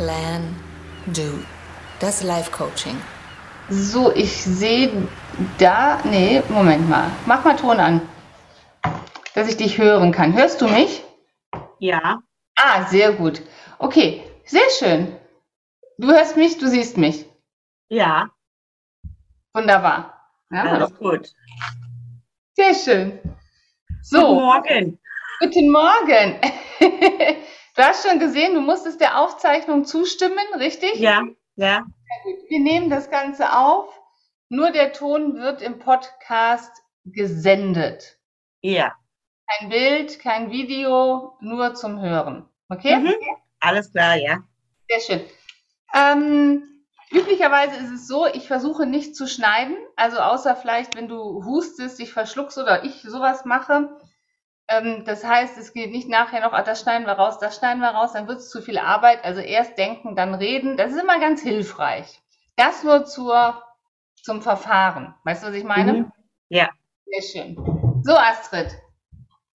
Plan, Do. Das Live-Coaching. So, ich sehe da. Nee, Moment mal. Mach mal Ton an. Dass ich dich hören kann. Hörst du mich? Ja. Ah, sehr gut. Okay, sehr schön. Du hörst mich, du siehst mich. Ja. Wunderbar. Ja, Alles gut. Sehr schön. So. Guten Morgen. Guten Morgen. Du hast schon gesehen, du musstest der Aufzeichnung zustimmen, richtig? Ja, ja. Wir nehmen das Ganze auf. Nur der Ton wird im Podcast gesendet. Ja. Kein Bild, kein Video, nur zum Hören. Okay? Mhm. Alles klar, ja. Sehr schön. Ähm, üblicherweise ist es so, ich versuche nicht zu schneiden. Also außer vielleicht, wenn du hustest, dich verschluckst oder ich sowas mache, ähm, das heißt, es geht nicht nachher noch, ah, das schneiden wir raus, das schneiden wir raus, dann wird es zu viel Arbeit. Also erst denken, dann reden. Das ist immer ganz hilfreich. Das nur zur, zum Verfahren. Weißt du, was ich meine? Mhm. Ja. Sehr schön. So, Astrid,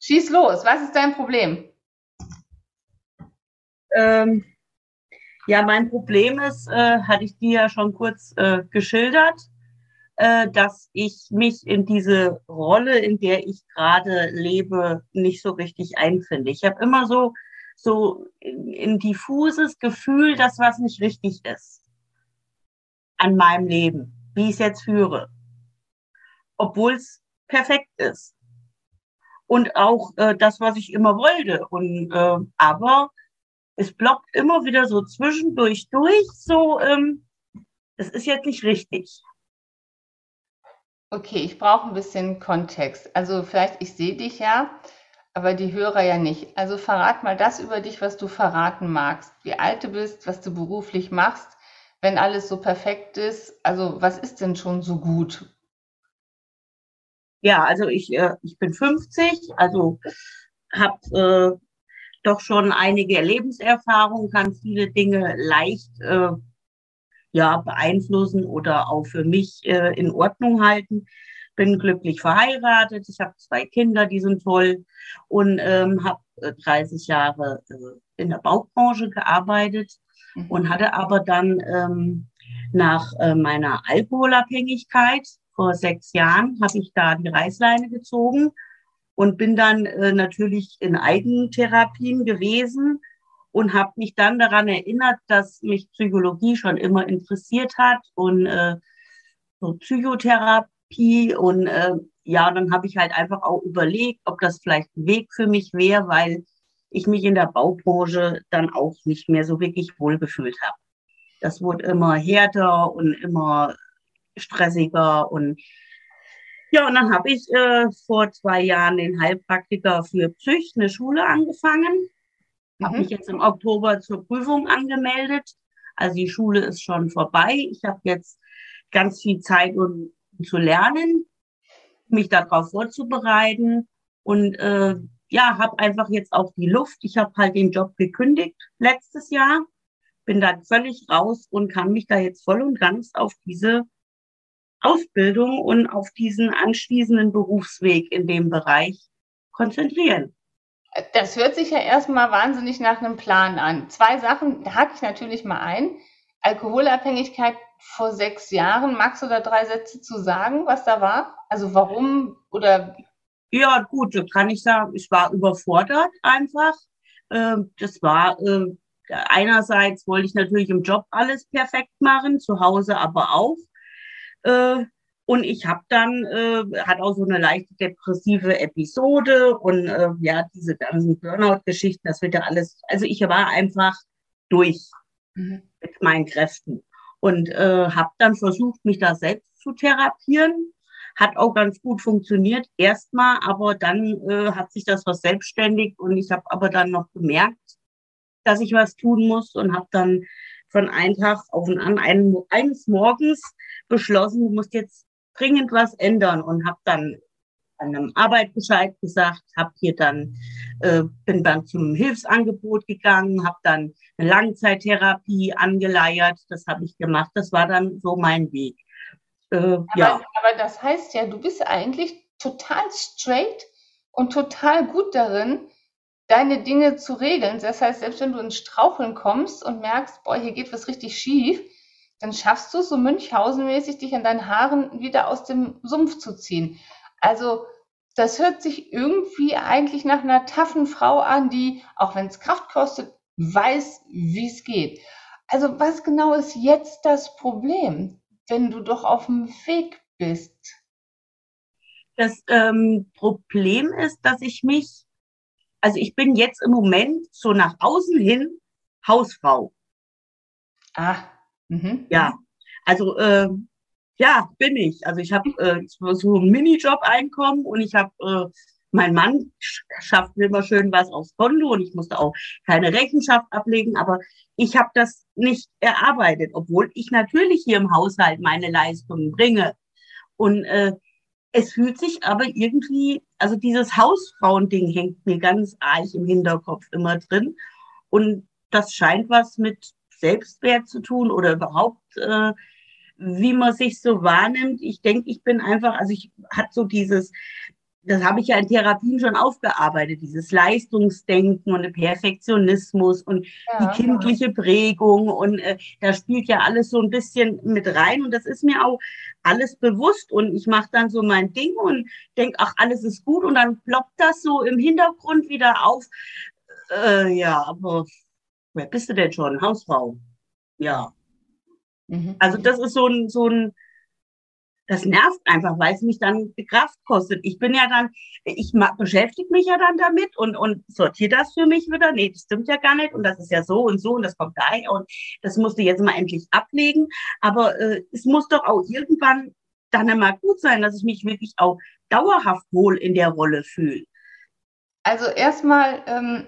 schieß los. Was ist dein Problem? Ähm, ja, mein Problem ist, äh, hatte ich dir ja schon kurz äh, geschildert äh, dass ich mich in diese Rolle, in der ich gerade lebe, nicht so richtig einfinde. Ich habe immer so so ein diffuses Gefühl, dass was nicht richtig ist an meinem Leben, wie ich es jetzt führe, obwohl es perfekt ist und auch äh, das, was ich immer wollte. Und äh, aber es blockt immer wieder so zwischendurch durch, so ähm, ist jetzt nicht richtig. Okay, ich brauche ein bisschen Kontext. Also vielleicht, ich sehe dich ja, aber die Hörer ja nicht. Also verrat mal das über dich, was du verraten magst. Wie alt du bist, was du beruflich machst, wenn alles so perfekt ist. Also was ist denn schon so gut? Ja, also ich, äh, ich bin 50, also habe äh, doch schon einige Lebenserfahrungen, kann viele Dinge leicht äh, ja, beeinflussen oder auch für mich äh, in Ordnung halten. Bin glücklich verheiratet, ich habe zwei Kinder, die sind toll und ähm, habe 30 Jahre äh, in der Baubranche gearbeitet mhm. und hatte aber dann ähm, nach äh, meiner Alkoholabhängigkeit vor sechs Jahren habe ich da die Reißleine gezogen und bin dann äh, natürlich in Eigentherapien gewesen und habe mich dann daran erinnert, dass mich Psychologie schon immer interessiert hat und äh, so Psychotherapie und äh, ja, dann habe ich halt einfach auch überlegt, ob das vielleicht ein Weg für mich wäre, weil ich mich in der Baubranche dann auch nicht mehr so wirklich wohlgefühlt habe. Das wurde immer härter und immer stressiger und ja, und dann habe ich äh, vor zwei Jahren den Heilpraktiker für Psych, eine Schule angefangen Mhm. Habe mich jetzt im Oktober zur Prüfung angemeldet. Also die Schule ist schon vorbei. Ich habe jetzt ganz viel Zeit, um, zu lernen, mich darauf vorzubereiten und äh, ja, habe einfach jetzt auch die Luft. Ich habe halt den Job gekündigt letztes Jahr, bin dann völlig raus und kann mich da jetzt voll und ganz auf diese Ausbildung und auf diesen anschließenden Berufsweg in dem Bereich konzentrieren. Das hört sich ja erstmal wahnsinnig nach einem Plan an. Zwei Sachen da hake ich natürlich mal ein. Alkoholabhängigkeit vor sechs Jahren. Magst du da drei Sätze zu sagen, was da war? Also warum oder? Ja, gut, kann ich sagen. Ich war überfordert einfach. Ähm, das war, äh, einerseits wollte ich natürlich im Job alles perfekt machen, zu Hause aber auch. Und ich habe dann, äh, hat auch so eine leichte depressive Episode und äh, ja, diese ganzen Burnout-Geschichten, das wird ja alles, also ich war einfach durch mhm. mit meinen Kräften und äh, habe dann versucht, mich da selbst zu therapieren. Hat auch ganz gut funktioniert erstmal, aber dann äh, hat sich das verselbstständigt und ich habe aber dann noch gemerkt, dass ich was tun muss und habe dann von einem Tag auf den anderen, eines Morgens beschlossen, du musst jetzt dringend was ändern und habe dann an einem Arbeitsbescheid gesagt, habe hier dann äh, bin dann zum Hilfsangebot gegangen, habe dann eine Langzeittherapie angeleiert, das habe ich gemacht, das war dann so mein Weg. Äh, aber, ja. aber das heißt ja, du bist eigentlich total straight und total gut darin, deine Dinge zu regeln. Das heißt, selbst wenn du ins Straucheln kommst und merkst, boah, hier geht was richtig schief, dann schaffst du es so Münchhausen-mäßig, dich an deinen Haaren wieder aus dem Sumpf zu ziehen. Also das hört sich irgendwie eigentlich nach einer taffen Frau an, die, auch wenn es Kraft kostet, weiß, wie es geht. Also was genau ist jetzt das Problem, wenn du doch auf dem Weg bist? Das ähm, Problem ist, dass ich mich, also ich bin jetzt im Moment so nach außen hin Hausfrau. Ah, mhm. Ja, also äh, ja, bin ich. Also ich habe äh, so ein Minijob-Einkommen und ich habe, äh, mein Mann schafft mir immer schön was aufs Konto und ich musste auch keine Rechenschaft ablegen, aber ich habe das nicht erarbeitet, obwohl ich natürlich hier im Haushalt meine Leistungen bringe. Und äh, es fühlt sich aber irgendwie, also dieses Hausfrauending hängt mir ganz arg im Hinterkopf immer drin. Und das scheint was mit Selbstwert zu tun oder überhaupt äh, wie man sich so wahrnimmt. Ich denke, ich bin einfach, also ich hatte so dieses, das habe ich ja in Therapien schon aufgearbeitet, dieses Leistungsdenken und Perfektionismus und ja, die kindliche Prägung und äh, da spielt ja alles so ein bisschen mit rein und das ist mir auch alles bewusst und ich mache dann so mein Ding und denke, ach, alles ist gut und dann ploppt das so im Hintergrund wieder auf. Äh, ja, aber wer bist du denn schon? Hausfrau. Ja. Mhm. Also das ist so ein, so ein, das nervt einfach, weil es mich dann Kraft kostet. Ich bin ja dann, ich beschäftige mich ja dann damit und, und sortiere das für mich wieder. Nee, das stimmt ja gar nicht und das ist ja so und so und das kommt daher und das musst du jetzt mal endlich ablegen. Aber äh, es muss doch auch irgendwann dann einmal gut sein, dass ich mich wirklich auch dauerhaft wohl in der Rolle fühle. Also erstmal ähm,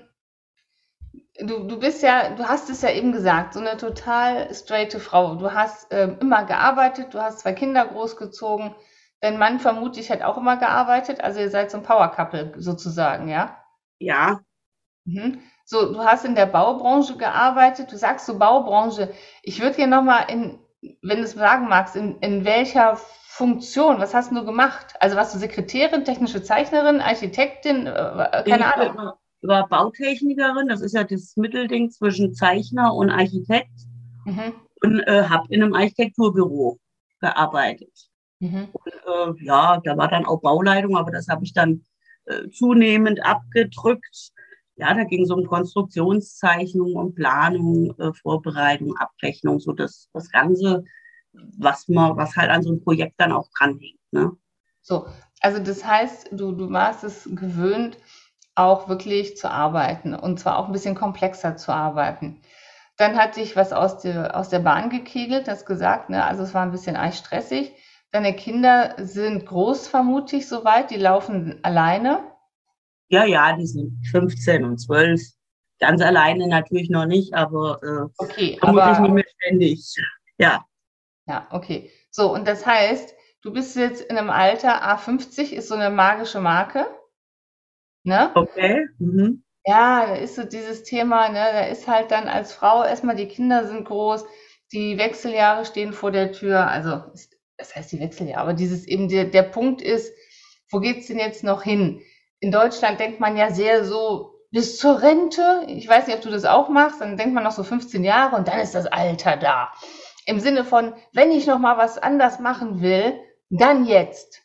du, du bist ja, du hast es ja eben gesagt, so eine total straighte Frau. Du hast äh, immer gearbeitet, du hast zwei Kinder großgezogen. Dein Mann vermutlich hat auch immer gearbeitet, also ihr seid so ein Power Couple sozusagen, ja? Ja. Mhm. So, du hast in der Baubranche gearbeitet, du sagst so Baubranche. Ich würde hier nochmal in, wenn du es sagen magst, in, in welcher Funktion, was hast du gemacht? Also warst du Sekretärin, technische Zeichnerin, Architektin, äh, keine Ahnung war Bautechnikerin, das ist ja das Mittelding zwischen Zeichner und Architekt mhm. und äh, habe in einem Architekturbüro gearbeitet. Mhm. Und, äh, ja, da war dann auch Bauleitung, aber das habe ich dann äh, zunehmend abgedrückt. Ja, da ging es um Konstruktionszeichnung, um Planung, äh, Vorbereitung, Abrechnung, so das, das Ganze, was man, was halt an so einem Projekt dann auch dranhängt. Ne? So, also das heißt, du, du warst es gewöhnt, auch wirklich zu arbeiten und zwar auch ein bisschen komplexer zu arbeiten. Dann hatte ich was aus der, aus der Bahn gekegelt, das gesagt, ne? also es war ein bisschen stressig. Deine Kinder sind groß, vermute ich, soweit, die laufen alleine. Ja, ja, die sind 15 und 12. Ganz alleine natürlich noch nicht, aber äh, okay, vermutlich aber, nicht mehr ständig. Ja. Ja, okay. So, und das heißt, du bist jetzt in einem Alter, A50 ist so eine magische Marke. Ne? Okay. Mhm. Ja, da ist so dieses Thema, ne, da ist halt dann als Frau erstmal die Kinder sind groß, die Wechseljahre stehen vor der Tür, also das heißt die Wechseljahre, aber dieses eben der, der Punkt ist, wo geht's denn jetzt noch hin? In Deutschland denkt man ja sehr so bis zur Rente. Ich weiß nicht, ob du das auch machst, dann denkt man noch so 15 Jahre und dann ist das Alter da. Im Sinne von, wenn ich noch mal was anders machen will, dann jetzt.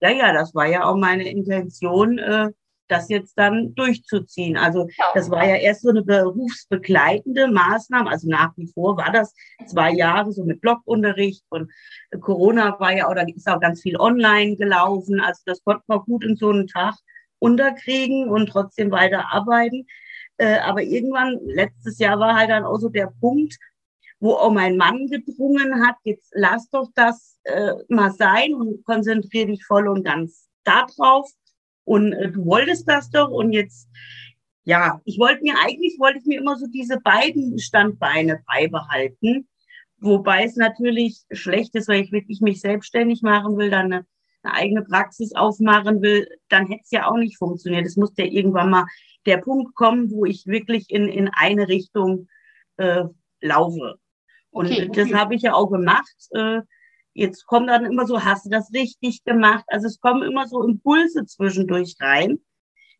Ja, ja, das war ja auch meine Intention, äh, das jetzt dann durchzuziehen. Also ja. das war ja erst so eine berufsbegleitende Maßnahme. Also nach wie vor war das zwei Jahre so mit Blockunterricht und Corona war ja auch, da ist auch ganz viel online gelaufen. Also das konnte man gut in so einen Tag unterkriegen und trotzdem weiter arbeiten. Äh, aber irgendwann, letztes Jahr war halt dann auch so der Punkt, wo auch mein Mann gedrungen hat, jetzt lass doch das äh, mal sein und konzentriere dich voll und ganz darauf und äh, du wolltest das doch und jetzt, ja, ich wollte mir eigentlich, wollte ich mir immer so diese beiden Standbeine beibehalten. Wobei es natürlich schlecht ist, weil ich wirklich mich selbstständig machen will, dann eine, eine eigene Praxis aufmachen will, dann hätte es ja auch nicht funktioniert. Es musste ja irgendwann mal der Punkt kommen, wo ich wirklich in, in eine Richtung äh, laufe. Und okay, okay. das habe ich ja auch gemacht. Äh, Jetzt kommt dann immer so, hast du das richtig gemacht? Also es kommen immer so Impulse zwischendurch rein,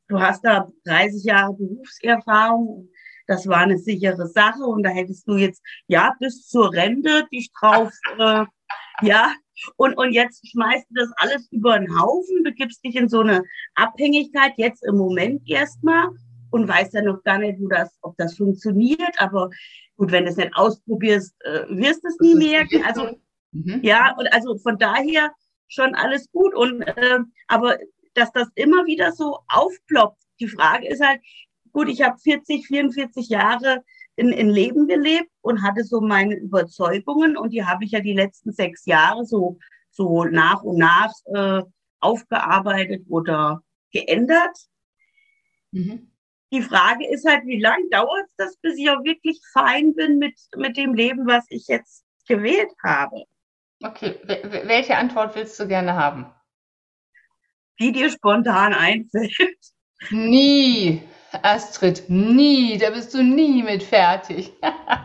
du hast da 30 Jahre Berufserfahrung. Das war eine sichere Sache und da hättest du jetzt, ja, bis zur Rente dich drauf, äh, ja, und, und jetzt schmeißt du das alles über den Haufen, begibst dich in so eine Abhängigkeit, jetzt im Moment erstmal und weißt ja noch gar nicht, wo das, ob das funktioniert. Aber gut, wenn du es nicht ausprobierst, äh, wirst du es nie merken. Also, mhm. ja, und also von daher schon alles gut. Und, äh, aber dass das immer wieder so aufploppt. Die Frage ist halt, gut, ich habe 40, 44 Jahre in, in Leben gelebt und hatte so meine Überzeugungen und die habe ich ja die letzten sechs Jahre so, so nach und nach äh, aufgearbeitet oder geändert. Mhm. Die Frage ist halt, wie lange dauert das, bis ich auch wirklich fein bin mit, mit dem Leben, was ich jetzt gewählt habe? Okay, welche Antwort willst du gerne haben? Wie dir spontan einfällt. Nie, Astrid, nie. Da bist du nie mit fertig.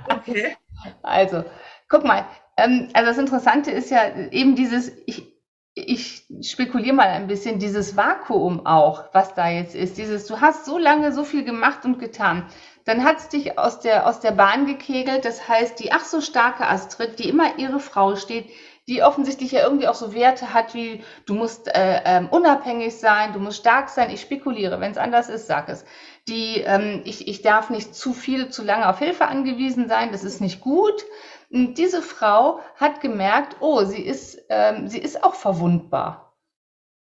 okay. Also, guck mal. Ähm, also das Interessante ist ja eben dieses, ich, ich spekuliere mal ein bisschen, dieses Vakuum auch, was da jetzt ist. Dieses, du hast so lange so viel gemacht und getan. Dann hat es dich aus der, aus der Bahn gekegelt. Das heißt, die ach so starke Astrid, die immer ihre Frau steht, die offensichtlich ja irgendwie auch so Werte hat wie du musst äh, ähm, unabhängig sein, du musst stark sein. Ich spekuliere, wenn es anders ist, sag es. Die, ähm, ich, ich darf nicht zu viel, zu lange auf Hilfe angewiesen sein, das ist nicht gut. Und diese Frau hat gemerkt, oh, sie ist, ähm, sie ist auch verwundbar.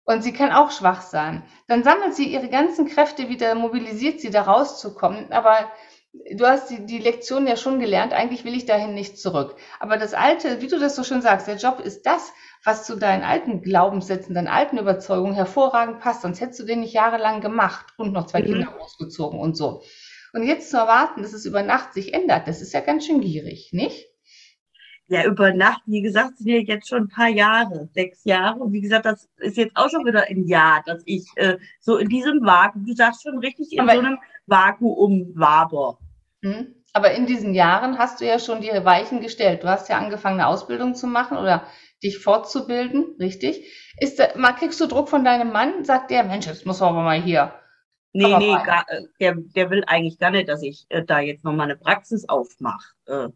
Und sie kann auch schwach sein. Dann sammelt sie ihre ganzen Kräfte wieder, mobilisiert sie, da rauszukommen. Aber du hast die, die Lektion ja schon gelernt, eigentlich will ich dahin nicht zurück. Aber das Alte, wie du das so schön sagst, der Job ist das, was zu deinen alten Glaubenssätzen, deinen alten Überzeugungen hervorragend passt. Sonst hättest du den nicht jahrelang gemacht und noch zwei mhm. Kinder großgezogen und so. Und jetzt zu erwarten, dass es über Nacht sich ändert, das ist ja ganz schön gierig, nicht? Ja, über Nacht, wie gesagt, sind ja jetzt schon ein paar Jahre, sechs Jahre. Und wie gesagt, das ist jetzt auch schon wieder ein Jahr, dass ich äh, so in diesem Vakuum, du sagst schon richtig, in Aber so einem Vakuum waber. Hm? Aber in diesen Jahren hast du ja schon die Weichen gestellt. Du hast ja angefangen, eine Ausbildung zu machen oder dich fortzubilden, richtig? Ist da, mal kriegst du Druck von deinem Mann? Sagt der, Mensch, jetzt muss aber mal hier. Nee, nee, gar, äh, der, der will eigentlich gar nicht, dass ich äh, da jetzt nochmal eine Praxis aufmache. Äh,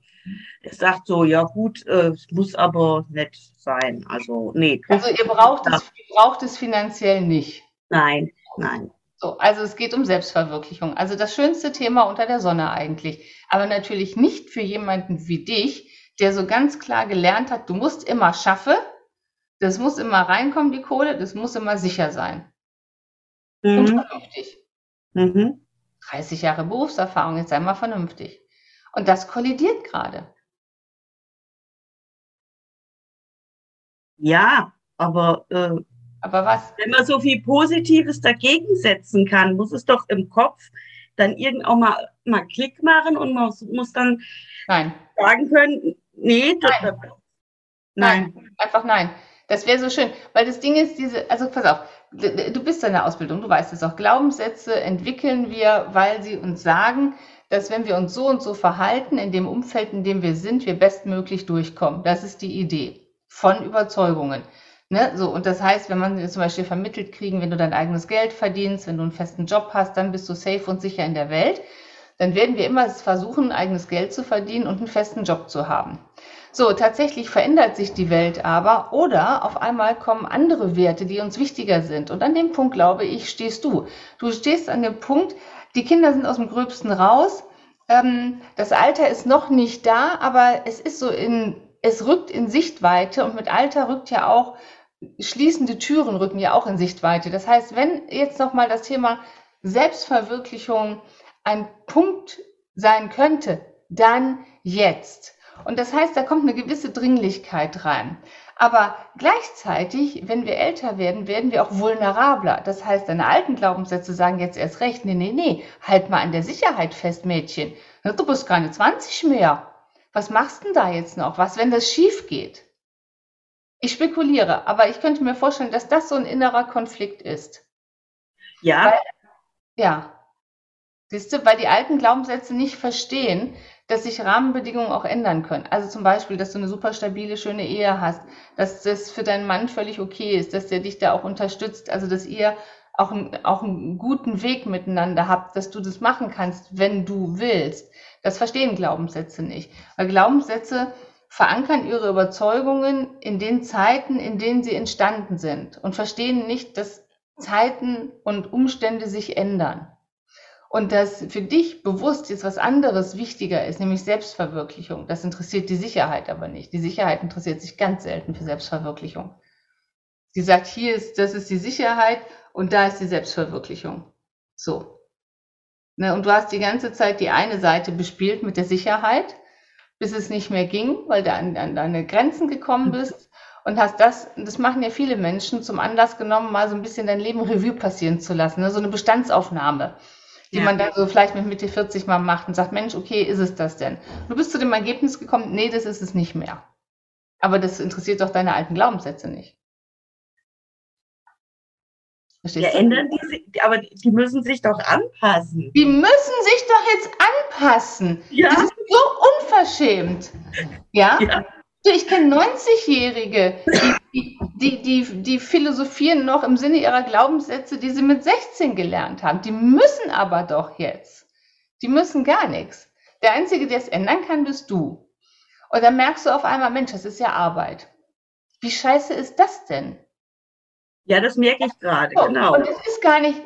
er sagt so, ja gut, äh, es muss aber nett sein. Also, nee. Also ihr braucht es, ihr braucht es finanziell nicht. Nein, nein. So, also es geht um Selbstverwirklichung. Also das schönste Thema unter der Sonne eigentlich. Aber natürlich nicht für jemanden wie dich, der so ganz klar gelernt hat, du musst immer schaffen, das muss immer reinkommen, die Kohle, das muss immer sicher sein. Mhm. Und vernünftig. Mhm. 30 Jahre Berufserfahrung, jetzt sei mal vernünftig. Und das kollidiert gerade. Ja, aber, äh, aber was? Wenn man so viel Positives dagegen setzen kann, muss es doch im Kopf dann irgend auch mal, mal Klick machen und man muss dann nein. sagen können, nee, das, nein. nein. nein. Einfach nein. Das wäre so schön, weil das Ding ist, diese, also pass auf, du bist in der Ausbildung, du weißt es auch. Glaubenssätze entwickeln wir, weil sie uns sagen, dass wenn wir uns so und so verhalten, in dem Umfeld, in dem wir sind, wir bestmöglich durchkommen. Das ist die Idee von Überzeugungen. Ne? So, und das heißt, wenn man zum Beispiel vermittelt kriegen, wenn du dein eigenes Geld verdienst, wenn du einen festen Job hast, dann bist du safe und sicher in der Welt. Dann werden wir immer versuchen, eigenes Geld zu verdienen und einen festen Job zu haben. So, tatsächlich verändert sich die Welt aber oder auf einmal kommen andere Werte, die uns wichtiger sind. Und an dem Punkt, glaube ich, stehst du. Du stehst an dem Punkt, die Kinder sind aus dem Gröbsten raus. Ähm, das Alter ist noch nicht da, aber es ist so in, es rückt in Sichtweite und mit Alter rückt ja auch schließende Türen rücken ja auch in Sichtweite. Das heißt, wenn jetzt nochmal das Thema Selbstverwirklichung ein Punkt sein könnte, dann jetzt. Und das heißt, da kommt eine gewisse Dringlichkeit rein. Aber gleichzeitig, wenn wir älter werden, werden wir auch vulnerabler. Das heißt, deine alten Glaubenssätze sagen jetzt erst recht, nee, nee, nee, halt mal an der Sicherheit fest, Mädchen. Du bist keine 20 mehr. Was machst denn da jetzt noch? Was, wenn das schief geht? Ich spekuliere, aber ich könnte mir vorstellen, dass das so ein innerer Konflikt ist. Ja. Weil, ja. Siehst du, weil die alten Glaubenssätze nicht verstehen, dass sich Rahmenbedingungen auch ändern können. Also zum Beispiel, dass du eine super stabile, schöne Ehe hast, dass das für deinen Mann völlig okay ist, dass der dich da auch unterstützt, also dass ihr auch, ein, auch einen guten Weg miteinander habt, dass du das machen kannst, wenn du willst. Das verstehen Glaubenssätze nicht. Weil Glaubenssätze verankern ihre Überzeugungen in den Zeiten, in denen sie entstanden sind und verstehen nicht, dass Zeiten und Umstände sich ändern. Und dass für dich bewusst jetzt was anderes wichtiger ist, nämlich Selbstverwirklichung. Das interessiert die Sicherheit aber nicht. Die Sicherheit interessiert sich ganz selten für Selbstverwirklichung. Sie sagt, hier ist, das ist die Sicherheit und da ist die Selbstverwirklichung. So. Ne, und du hast die ganze Zeit die eine Seite bespielt mit der Sicherheit, bis es nicht mehr ging, weil du an, an deine Grenzen gekommen bist und hast das, das machen ja viele Menschen, zum Anlass genommen, mal so ein bisschen dein Leben Revue passieren zu lassen, ne? so eine Bestandsaufnahme, die ja. man dann so vielleicht mit Mitte 40 mal macht und sagt, Mensch, okay, ist es das denn? Du bist zu dem Ergebnis gekommen, nee, das ist es nicht mehr. Aber das interessiert doch deine alten Glaubenssätze nicht. Verstehst ja, ändern die aber die müssen sich doch anpassen. Die müssen sich doch jetzt anpassen. Ja. Das ist so unverschämt. Ja? ja. Ich kenne 90-Jährige, die, die, die, die philosophieren noch im Sinne ihrer Glaubenssätze, die sie mit 16 gelernt haben. Die müssen aber doch jetzt. Die müssen gar nichts. Der Einzige, der es ändern kann, bist du. Und dann merkst du auf einmal, Mensch, das ist ja Arbeit. Wie scheiße ist das denn? Ja, das merke ich gerade, so, genau. Und es ist gar nicht,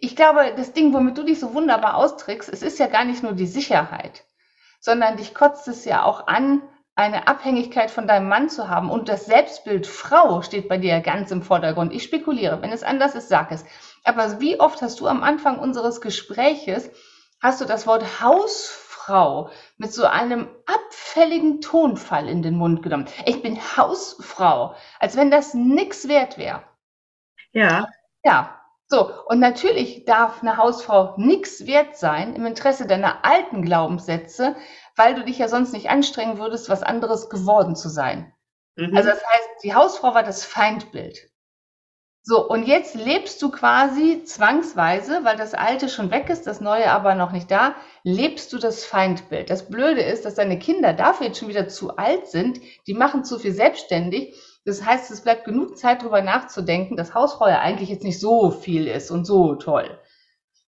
ich glaube, das Ding, womit du dich so wunderbar austrickst, es ist ja gar nicht nur die Sicherheit, sondern dich kotzt es ja auch an, eine Abhängigkeit von deinem Mann zu haben. Und das Selbstbild Frau steht bei dir ganz im Vordergrund. Ich spekuliere. Wenn es anders ist, sag es. Aber wie oft hast du am Anfang unseres Gespräches, hast du das Wort Hausfrau mit so einem abfälligen Tonfall in den Mund genommen. Ich bin Hausfrau, als wenn das nichts wert wäre. Ja. Ja. So, und natürlich darf eine Hausfrau nichts wert sein im Interesse deiner alten Glaubenssätze, weil du dich ja sonst nicht anstrengen würdest, was anderes geworden zu sein. Mhm. Also das heißt, die Hausfrau war das Feindbild. So, und jetzt lebst du quasi zwangsweise, weil das Alte schon weg ist, das Neue aber noch nicht da, lebst du das Feindbild. Das Blöde ist, dass deine Kinder dafür jetzt schon wieder zu alt sind, die machen zu viel selbstständig das heißt, es bleibt genug Zeit, darüber nachzudenken, dass Hausfrau ja eigentlich jetzt nicht so viel ist und so toll.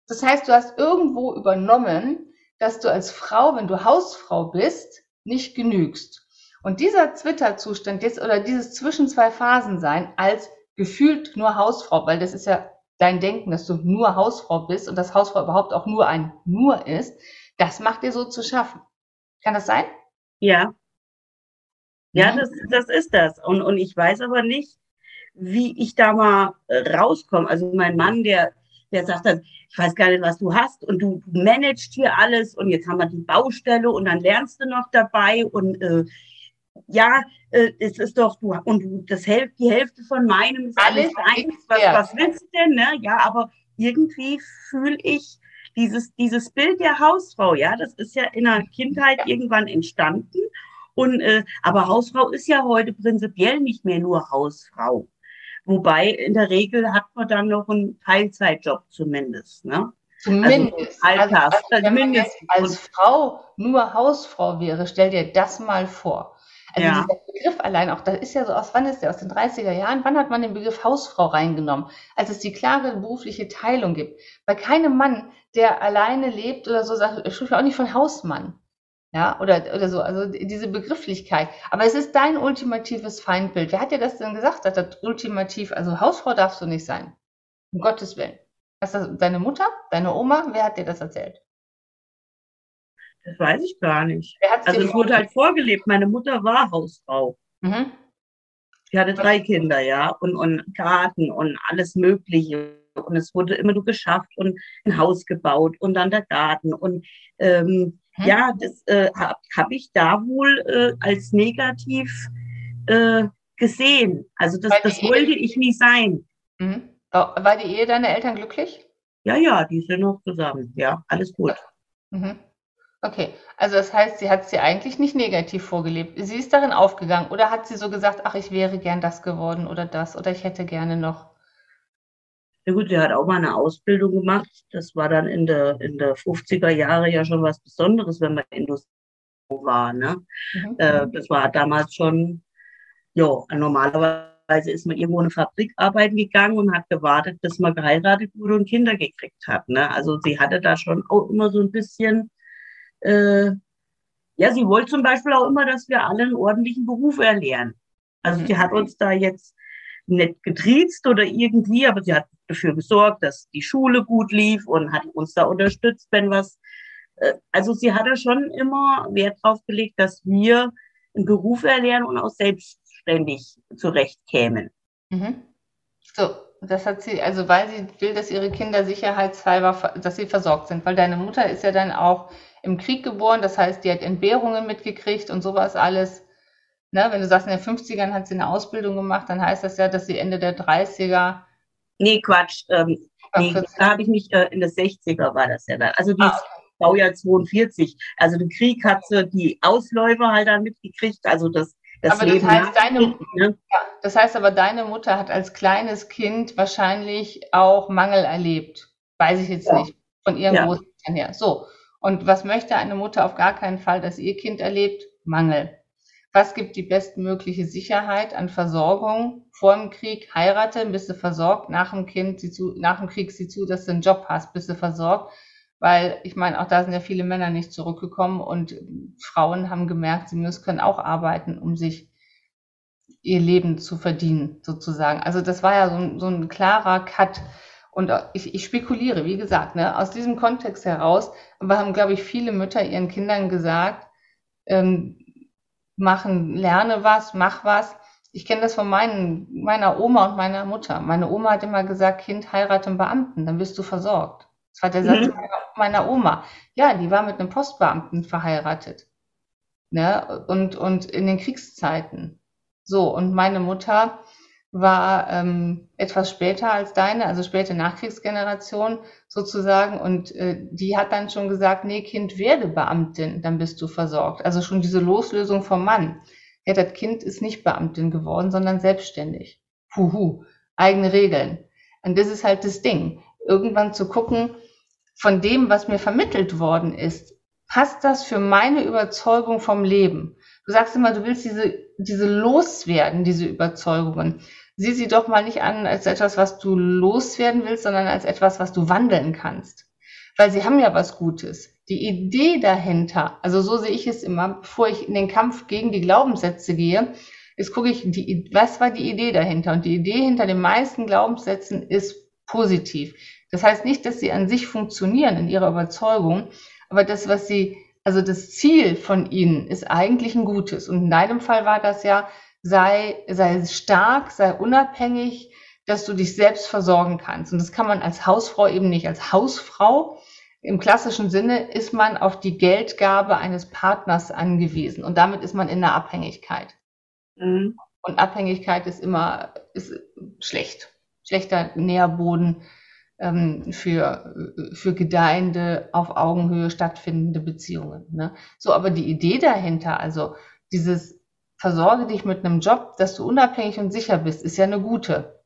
Das heißt, du hast irgendwo übernommen, dass du als Frau, wenn du Hausfrau bist, nicht genügst. Und dieser Twitter-Zustand jetzt oder dieses zwischen zwei Phasen sein als gefühlt nur Hausfrau, weil das ist ja dein Denken, dass du nur Hausfrau bist und dass Hausfrau überhaupt auch nur ein nur ist, das macht dir so zu schaffen. Kann das sein? Ja, ja, mhm. das, das ist das. Und, und ich weiß aber nicht, wie ich da mal äh, rauskomme. Also mein Mann, der, der sagt dann, ich weiß gar nicht, was du hast und du, managst hier alles und jetzt haben wir die Baustelle und dann lernst du noch dabei und äh, ja, äh, es ist doch du und du, das Hälfte, die Hälfte von meinem ist alles, alles Was, was willst du denn? Ne? Ja, aber irgendwie fühle ich dieses dieses Bild der Hausfrau. Ja, das ist ja in der Kindheit irgendwann entstanden und, äh, aber Hausfrau ist ja heute prinzipiell nicht mehr nur Hausfrau. Wobei in der Regel hat man dann noch einen Teilzeitjob zumindest. Ne? Zumindest. Also, also, also, wenn man jetzt als Frau nur Hausfrau wäre, stell dir das mal vor. Also ja. dieser Begriff allein auch, das ist ja so, aus wann ist der? Aus den 30er Jahren? Wann hat man den Begriff Hausfrau reingenommen? Als es die klare berufliche Teilung gibt. Bei keinem Mann, der alleine lebt oder so, sagt, ich spreche auch nicht von Hausmann. Ja, oder, oder so, also diese Begrifflichkeit. Aber es ist dein ultimatives Feindbild. Wer hat dir das denn gesagt, dass das ultimativ, also Hausfrau darfst du nicht sein? Um Gottes Willen. Ist das deine Mutter, deine Oma? Wer hat dir das erzählt? Das weiß ich gar nicht. Also es wurde halt vorgelebt. Meine Mutter war Hausfrau. Mhm. Sie hatte drei Kinder, ja, und, und Garten und alles Mögliche. Und es wurde immer nur geschafft und ein Haus gebaut und dann der Garten. Und ähm, hm? Ja, das äh, habe hab ich da wohl äh, als negativ äh, gesehen. Also das, das wollte ich nie sein. Mhm. War die Ehe deiner Eltern glücklich? Ja, ja, die sind noch zusammen. Ja, alles gut. Mhm. Okay, also das heißt, sie hat sie eigentlich nicht negativ vorgelebt. Sie ist darin aufgegangen oder hat sie so gesagt, ach, ich wäre gern das geworden oder das oder ich hätte gerne noch ja gut, der hat auch mal eine Ausbildung gemacht. Das war dann in der, in der 50er Jahre ja schon was Besonderes, wenn man Industrie war. Ne? Mhm. Äh, das war damals schon, ja, normalerweise ist man irgendwo in eine Fabrik arbeiten gegangen und hat gewartet, bis man geheiratet wurde und Kinder gekriegt hat. Ne? Also sie hatte da schon auch immer so ein bisschen, äh, ja, sie wollte zum Beispiel auch immer, dass wir alle einen ordentlichen Beruf erlernen. Also mhm. sie hat uns da jetzt nicht getriezt oder irgendwie, aber sie hat dafür gesorgt, dass die Schule gut lief und hat uns da unterstützt, wenn was. Äh, also sie hatte schon immer Wert drauf gelegt, dass wir einen Beruf erlernen und auch selbstständig zurechtkämen. Mhm. So, das hat sie, also weil sie will, dass ihre Kinder sicherheitshalber, dass sie versorgt sind, weil deine Mutter ist ja dann auch im Krieg geboren, das heißt, die hat Entbehrungen mitgekriegt und sowas alles. Ne, wenn du sagst, in den 50ern hat sie eine Ausbildung gemacht, dann heißt das ja, dass sie Ende der 30er. Nee, Quatsch. Ähm, nee, da habe ich mich, äh, in der 60er war das ja da. Also die ah, okay. Baujahr 42. Also den Krieg hat sie die Ausläufer halt dann mitgekriegt. Also das, das aber Leben das heißt, deine, ne? ja, das heißt aber, deine Mutter hat als kleines Kind wahrscheinlich auch Mangel erlebt. Weiß ich jetzt ja. nicht. Von ihren ja. Großeltern her. So. Und was möchte eine Mutter auf gar keinen Fall, dass ihr Kind erlebt? Mangel. Was gibt die bestmögliche Sicherheit an Versorgung vor dem Krieg? Heirate, bist du versorgt. Nach dem Kind, sieh zu, nach dem Krieg sieh zu, dass du einen Job hast, bist du versorgt. Weil ich meine, auch da sind ja viele Männer nicht zurückgekommen und Frauen haben gemerkt, sie müssen können auch arbeiten, um sich ihr Leben zu verdienen, sozusagen. Also das war ja so ein, so ein klarer Cut. Und ich, ich spekuliere, wie gesagt, ne, aus diesem Kontext heraus, aber haben, glaube ich, viele Mütter ihren Kindern gesagt, ähm, machen, lerne was, mach was. Ich kenne das von meinen, meiner Oma und meiner Mutter. Meine Oma hat immer gesagt, Kind, heirate einen Beamten, dann bist du versorgt. Das war der Satz mhm. meiner Oma. Ja, die war mit einem Postbeamten verheiratet. Ne? Und, und in den Kriegszeiten. So, und meine Mutter war ähm, etwas später als deine, also späte Nachkriegsgeneration sozusagen. Und äh, die hat dann schon gesagt, nee, Kind, werde Beamtin, dann bist du versorgt. Also schon diese Loslösung vom Mann. Ja, das Kind ist nicht Beamtin geworden, sondern selbstständig. Huhu, eigene Regeln. Und das ist halt das Ding. Irgendwann zu gucken, von dem, was mir vermittelt worden ist, passt das für meine Überzeugung vom Leben? Du sagst immer, du willst diese, diese loswerden, diese Überzeugungen sieh sie doch mal nicht an als etwas, was du loswerden willst, sondern als etwas, was du wandeln kannst. Weil sie haben ja was Gutes. Die Idee dahinter, also so sehe ich es immer, bevor ich in den Kampf gegen die Glaubenssätze gehe, ist gucke ich, die, was war die Idee dahinter? Und die Idee hinter den meisten Glaubenssätzen ist positiv. Das heißt nicht, dass sie an sich funktionieren in ihrer Überzeugung, aber das, was sie, also das Ziel von ihnen ist eigentlich ein gutes. Und in deinem Fall war das ja, sei, sei stark, sei unabhängig, dass du dich selbst versorgen kannst. Und das kann man als Hausfrau eben nicht. Als Hausfrau im klassischen Sinne ist man auf die Geldgabe eines Partners angewiesen und damit ist man in der Abhängigkeit. Mhm. Und Abhängigkeit ist immer ist schlecht. Schlechter Nährboden ähm, für, für gedeihende, auf Augenhöhe stattfindende Beziehungen. Ne? So, aber die Idee dahinter, also dieses versorge dich mit einem Job, dass du unabhängig und sicher bist, ist ja eine gute.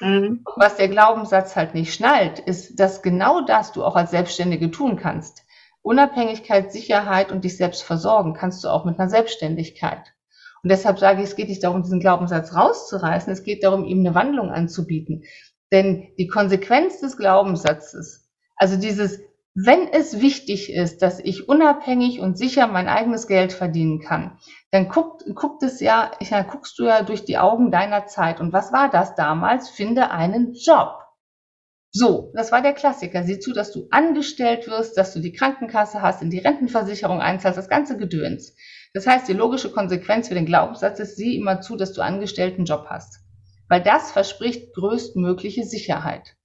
Mhm. Was der Glaubenssatz halt nicht schnallt, ist, dass genau das du auch als Selbstständige tun kannst. Unabhängigkeit, Sicherheit und dich selbst versorgen kannst du auch mit einer Selbstständigkeit. Und deshalb sage ich, es geht nicht darum, diesen Glaubenssatz rauszureißen, es geht darum, ihm eine Wandlung anzubieten. Denn die Konsequenz des Glaubenssatzes, also dieses, wenn es wichtig ist, dass ich unabhängig und sicher mein eigenes Geld verdienen kann, dann guckt, guckt es ja, ja, guckst du ja durch die Augen deiner Zeit. Und was war das damals? Finde einen Job. So, das war der Klassiker. Sieh zu, dass du angestellt wirst, dass du die Krankenkasse hast, in die Rentenversicherung einzahlst, das ganze Gedöns. Das heißt, die logische Konsequenz für den Glaubenssatz ist, sieh immer zu, dass du angestellten Job hast. Weil das verspricht größtmögliche Sicherheit.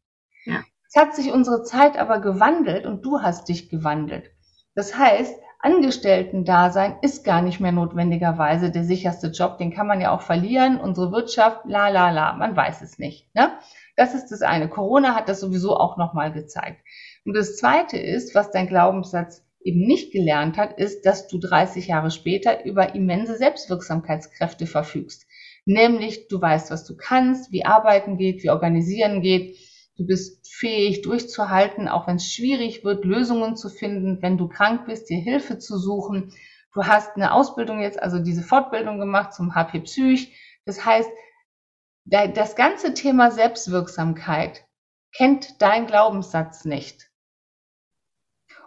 Ja. Es hat sich unsere Zeit aber gewandelt und du hast dich gewandelt. Das heißt, Angestellten-Dasein ist gar nicht mehr notwendigerweise der sicherste Job. Den kann man ja auch verlieren. Unsere Wirtschaft, la la la, man weiß es nicht. Ne? Das ist das eine. Corona hat das sowieso auch nochmal gezeigt. Und das zweite ist, was dein Glaubenssatz eben nicht gelernt hat, ist, dass du 30 Jahre später über immense Selbstwirksamkeitskräfte verfügst. Nämlich, du weißt, was du kannst, wie arbeiten geht, wie organisieren geht, Du bist fähig, durchzuhalten, auch wenn es schwierig wird, Lösungen zu finden, wenn du krank bist, dir Hilfe zu suchen. Du hast eine Ausbildung jetzt, also diese Fortbildung gemacht zum HP Psych. Das heißt, das ganze Thema Selbstwirksamkeit kennt dein Glaubenssatz nicht.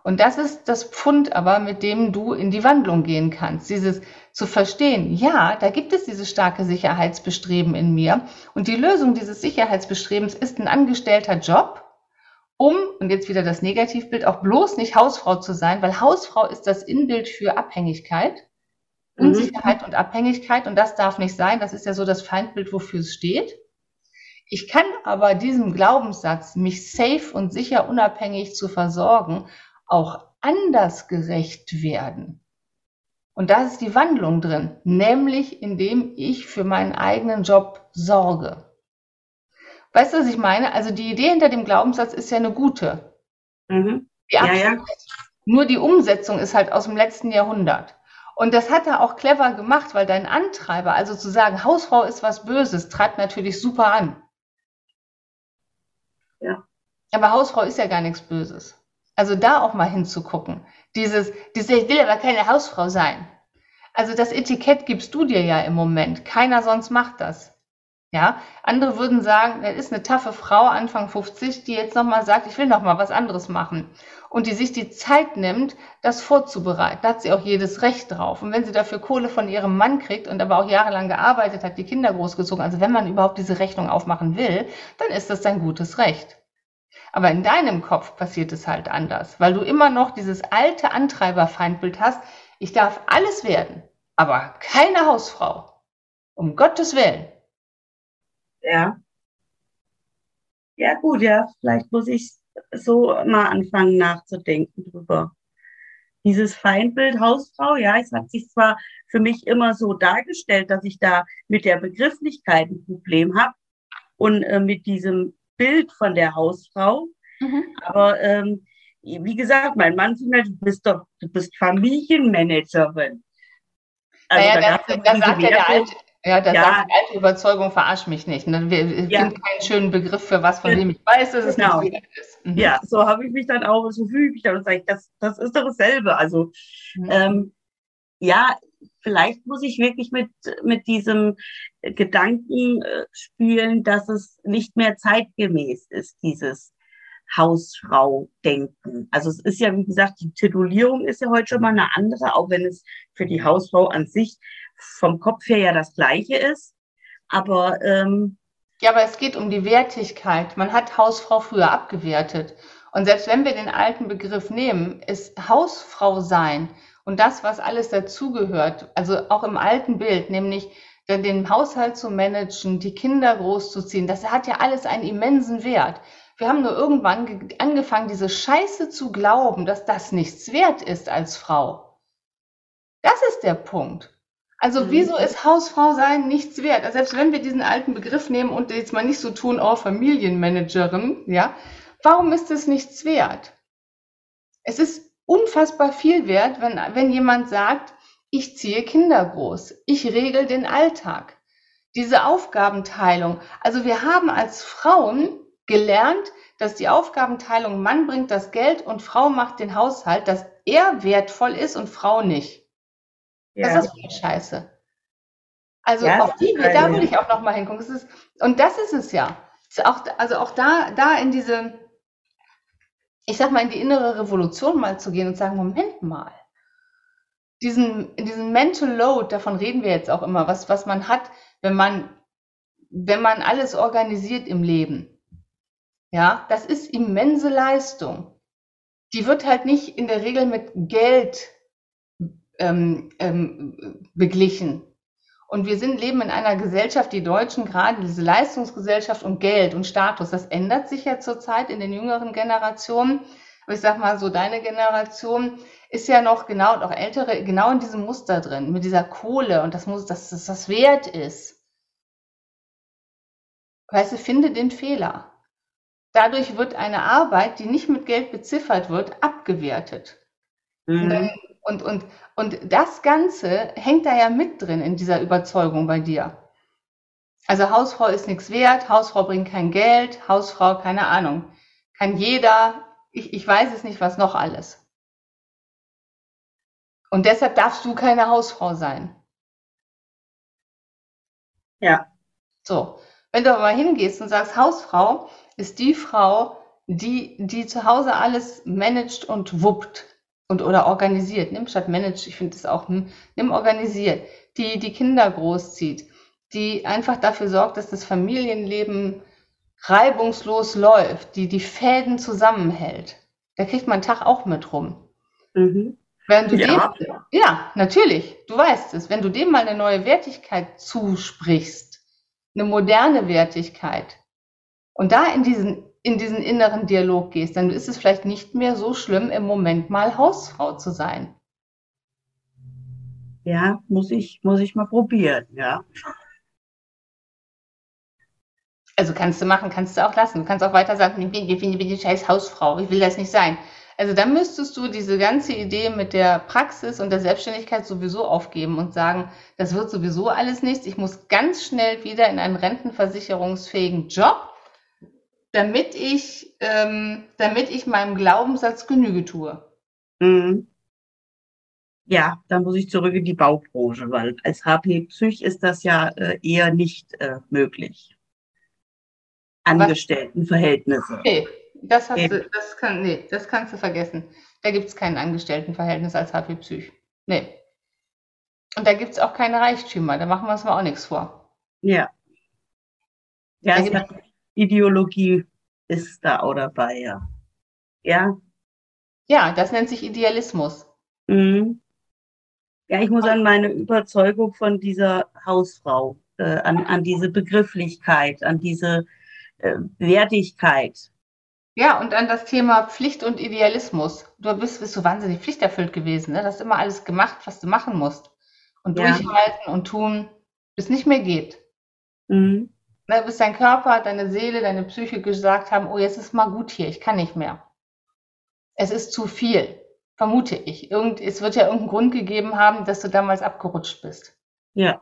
Und das ist das Pfund aber, mit dem du in die Wandlung gehen kannst. Dieses zu verstehen, ja, da gibt es dieses starke Sicherheitsbestreben in mir. Und die Lösung dieses Sicherheitsbestrebens ist ein angestellter Job, um, und jetzt wieder das Negativbild, auch bloß nicht Hausfrau zu sein, weil Hausfrau ist das Inbild für Abhängigkeit, mhm. Unsicherheit und Abhängigkeit. Und das darf nicht sein. Das ist ja so das Feindbild, wofür es steht. Ich kann aber diesem Glaubenssatz, mich safe und sicher unabhängig zu versorgen, auch anders gerecht werden. Und da ist die Wandlung drin, nämlich indem ich für meinen eigenen Job sorge. Weißt du, was ich meine? Also die Idee hinter dem Glaubenssatz ist ja eine gute. Mhm. Ja, ja. Nur die Umsetzung ist halt aus dem letzten Jahrhundert. Und das hat er auch clever gemacht, weil dein Antreiber, also zu sagen, Hausfrau ist was Böses, treibt natürlich super an. Ja. Aber Hausfrau ist ja gar nichts Böses. Also da auch mal hinzugucken. Dieses, dieses, ich will aber keine Hausfrau sein. Also das Etikett gibst du dir ja im Moment. Keiner sonst macht das. Ja, andere würden sagen, das ist eine taffe Frau, Anfang 50, die jetzt nochmal sagt, ich will nochmal was anderes machen. Und die sich die Zeit nimmt, das vorzubereiten. Da hat sie auch jedes Recht drauf. Und wenn sie dafür Kohle von ihrem Mann kriegt und aber auch jahrelang gearbeitet hat, die Kinder großgezogen, also wenn man überhaupt diese Rechnung aufmachen will, dann ist das sein gutes Recht. Aber in deinem Kopf passiert es halt anders, weil du immer noch dieses alte Antreiberfeindbild hast. Ich darf alles werden, aber keine Hausfrau. Um Gottes Willen. Ja. Ja, gut, ja, vielleicht muss ich so mal anfangen nachzudenken drüber. Dieses Feindbild Hausfrau, ja, es hat sich zwar für mich immer so dargestellt, dass ich da mit der Begrifflichkeit ein Problem habe und äh, mit diesem Bild von der Hausfrau. Mhm. Aber ähm, wie gesagt, mein Mann findet, du bist doch, du bist Familienmanagerin. Also naja, da das, das sagt ja der alte, ja, das ja. sagt die alte Überzeugung, verarsch mich nicht. Ne? Wir ja. finden keinen schönen Begriff für was, von dem ich weiß, dass es genau. nicht ist. Mhm. Ja, so habe ich mich dann auch, so fühle ich mich dann und sage, das, das ist doch dasselbe. Also, mhm. ähm, ja, vielleicht muss ich wirklich mit, mit diesem Gedanken äh, spielen, dass es nicht mehr zeitgemäß ist, dieses Hausfrau-Denken. Also es ist ja, wie gesagt, die Titulierung ist ja heute schon mal eine andere, auch wenn es für die Hausfrau an sich vom Kopf her ja das gleiche ist. Aber ähm, ja, aber es geht um die Wertigkeit. Man hat Hausfrau früher abgewertet. Und selbst wenn wir den alten Begriff nehmen, ist Hausfrau sein und das, was alles dazugehört, also auch im alten Bild, nämlich den Haushalt zu managen, die Kinder großzuziehen, das hat ja alles einen immensen Wert. Wir haben nur irgendwann angefangen, diese Scheiße zu glauben, dass das nichts wert ist als Frau. Das ist der Punkt. Also mhm. wieso ist Hausfrau sein nichts wert? Also selbst wenn wir diesen alten Begriff nehmen und jetzt mal nicht so tun, oh, Familienmanagerin, ja, warum ist es nichts wert? Es ist unfassbar viel wert, wenn, wenn jemand sagt, ich ziehe Kinder groß, ich regel den Alltag. Diese Aufgabenteilung. Also wir haben als Frauen gelernt, dass die Aufgabenteilung Mann bringt das Geld und Frau macht den Haushalt, dass er wertvoll ist und Frau nicht. Ja. Das ist eine Scheiße. Also ja, auf die, da würde ich auch noch mal hingucken. Das ist, und das ist es ja. Auch, also auch da, da in diese, ich sag mal, in die innere Revolution mal zu gehen und sagen, Moment mal, diesen, diesen Mental Load, davon reden wir jetzt auch immer, was, was man hat, wenn man, wenn man alles organisiert im Leben. Ja, das ist immense Leistung. Die wird halt nicht in der Regel mit Geld ähm, ähm, beglichen. Und wir sind, leben in einer Gesellschaft, die Deutschen gerade, diese Leistungsgesellschaft und Geld und Status, das ändert sich ja zurzeit in den jüngeren Generationen. Aber ich sag mal so, deine Generation ist ja noch genau, und auch ältere, genau in diesem Muster drin, mit dieser Kohle und das muss, dass das, das wert ist. Weißt du, finde den Fehler. Dadurch wird eine Arbeit, die nicht mit Geld beziffert wird, abgewertet. Mhm. Und, und, und das Ganze hängt da ja mit drin in dieser Überzeugung bei dir. Also Hausfrau ist nichts wert, Hausfrau bringt kein Geld, Hausfrau, keine Ahnung. Kann jeder, ich, ich weiß es nicht, was noch alles. Und deshalb darfst du keine Hausfrau sein. Ja. So. Wenn du aber hingehst und sagst, Hausfrau ist die Frau, die, die zu Hause alles managt und wuppt und oder organisiert. Nimm statt managt, ich finde das auch, hm, nimm organisiert, die die Kinder großzieht, die einfach dafür sorgt, dass das Familienleben reibungslos läuft, die die Fäden zusammenhält. Da kriegt man Tag auch mit rum. Mhm. Während du ja. dem, ja, natürlich, du weißt es, wenn du dem mal eine neue Wertigkeit zusprichst, eine moderne Wertigkeit, und da in diesen, in diesen inneren Dialog gehst, dann ist es vielleicht nicht mehr so schlimm, im Moment mal Hausfrau zu sein. Ja, muss ich, muss ich mal probieren, ja. Also kannst du machen, kannst du auch lassen. Du kannst auch weiter sagen, ich bin, ich bin, ich bin die scheiß Hausfrau, ich will das nicht sein. Also dann müsstest du diese ganze Idee mit der Praxis und der Selbstständigkeit sowieso aufgeben und sagen, das wird sowieso alles nichts. Ich muss ganz schnell wieder in einen rentenversicherungsfähigen Job, damit ich, ähm, damit ich meinem Glaubenssatz Genüge tue. Mhm. Ja, dann muss ich zurück in die Baubranche, weil als HP Psych ist das ja äh, eher nicht äh, möglich. Angestelltenverhältnisse. Okay, das, hast du, das, kann, nee, das kannst du vergessen. Da gibt es kein Angestelltenverhältnis als HP Psych. Nee. Und da gibt es auch keine Reichtümer, da machen wir uns mal auch nichts vor. Ja. Ja, es hat Ideologie ist da auch dabei, ja. Ja. Ja, das nennt sich Idealismus. Mhm. Ja, ich muss an meine Überzeugung von dieser Hausfrau, äh, an, an diese Begrifflichkeit, an diese äh, Wertigkeit ja, und an das Thema Pflicht und Idealismus. Du bist, bist so wahnsinnig pflichterfüllt gewesen. Ne? Du hast immer alles gemacht, was du machen musst. Und ja. durchhalten und tun, bis nicht mehr geht. Mhm. Ne, bis dein Körper, deine Seele, deine Psyche gesagt haben, oh, jetzt ist mal gut hier, ich kann nicht mehr. Es ist zu viel, vermute ich. Irgend, es wird ja irgendeinen Grund gegeben haben, dass du damals abgerutscht bist. Ja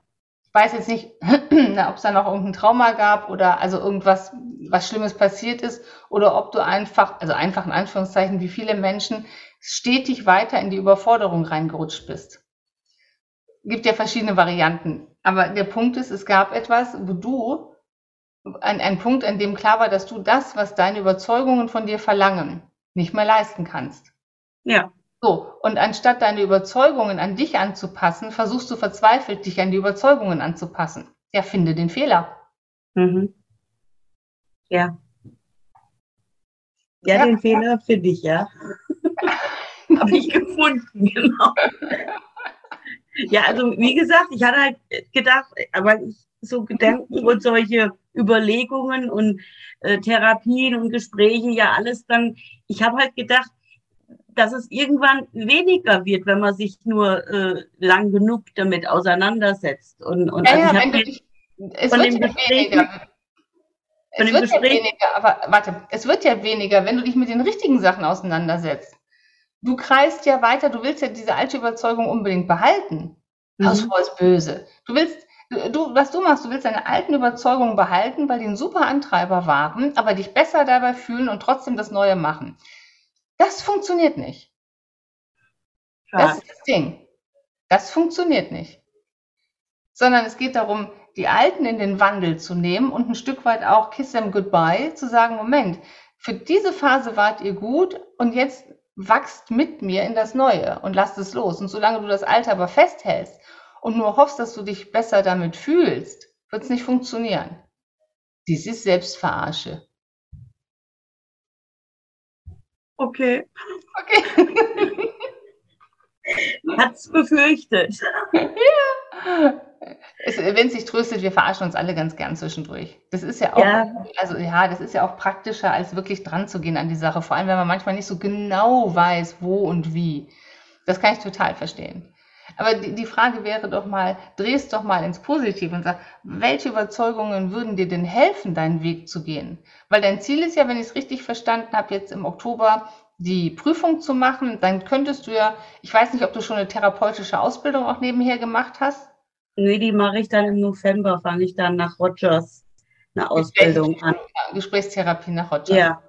ich weiß jetzt nicht, ob es da noch irgendein Trauma gab oder also irgendwas, was Schlimmes passiert ist oder ob du einfach, also einfach in Anführungszeichen, wie viele Menschen stetig weiter in die Überforderung reingerutscht bist. Gibt ja verschiedene Varianten. Aber der Punkt ist, es gab etwas, wo du, ein, ein Punkt, an dem klar war, dass du das, was deine Überzeugungen von dir verlangen, nicht mehr leisten kannst. Ja. So, und anstatt deine Überzeugungen an dich anzupassen, versuchst du verzweifelt, dich an die Überzeugungen anzupassen. Ja, finde den Fehler. Mhm. Ja. ja. Ja, den Fehler finde ich, ja. Habe ich gefunden, genau. ja, also wie gesagt, ich hatte halt gedacht, aber ich, so Gedanken und solche Überlegungen und äh, Therapien und Gespräche, ja alles dann, ich habe halt gedacht, dass es irgendwann weniger wird, wenn man sich nur äh, lang genug damit auseinandersetzt. Und, und ja, also ja, wenn du es wird ja weniger. Es wird ja weniger, aber warte, es wird ja weniger, wenn du dich mit den richtigen Sachen auseinandersetzt. Du kreist ja weiter, du willst ja diese alte Überzeugung unbedingt behalten. Mhm. Hausfrau ist böse. Du willst, du, was du machst, du willst deine alten Überzeugungen behalten, weil die ein super Antreiber waren, aber dich besser dabei fühlen und trotzdem das Neue machen. Das funktioniert nicht. Ja. Das ist das Ding. Das funktioniert nicht. Sondern es geht darum, die Alten in den Wandel zu nehmen und ein Stück weit auch Kiss them goodbye, zu sagen, Moment, für diese Phase wart ihr gut und jetzt wachst mit mir in das Neue und lasst es los. Und solange du das Alte aber festhältst und nur hoffst, dass du dich besser damit fühlst, wird es nicht funktionieren. Dies ist Selbstverarsche. Okay. Okay. Hat's befürchtet. ja. Wenn es sich tröstet, wir verarschen uns alle ganz gern zwischendurch. Das ist ja auch, ja. also ja, das ist ja auch praktischer, als wirklich dran zu gehen an die Sache. Vor allem, wenn man manchmal nicht so genau weiß, wo und wie. Das kann ich total verstehen. Aber die, die Frage wäre doch mal, drehst doch mal ins Positive und sag, welche Überzeugungen würden dir denn helfen, deinen Weg zu gehen? Weil dein Ziel ist ja, wenn ich es richtig verstanden habe, jetzt im Oktober die Prüfung zu machen, dann könntest du ja, ich weiß nicht, ob du schon eine therapeutische Ausbildung auch nebenher gemacht hast. Nee, die mache ich dann im November, fange ich dann nach Rogers eine Ausbildung an. Gesprächstherapie nach Rogers. Ja.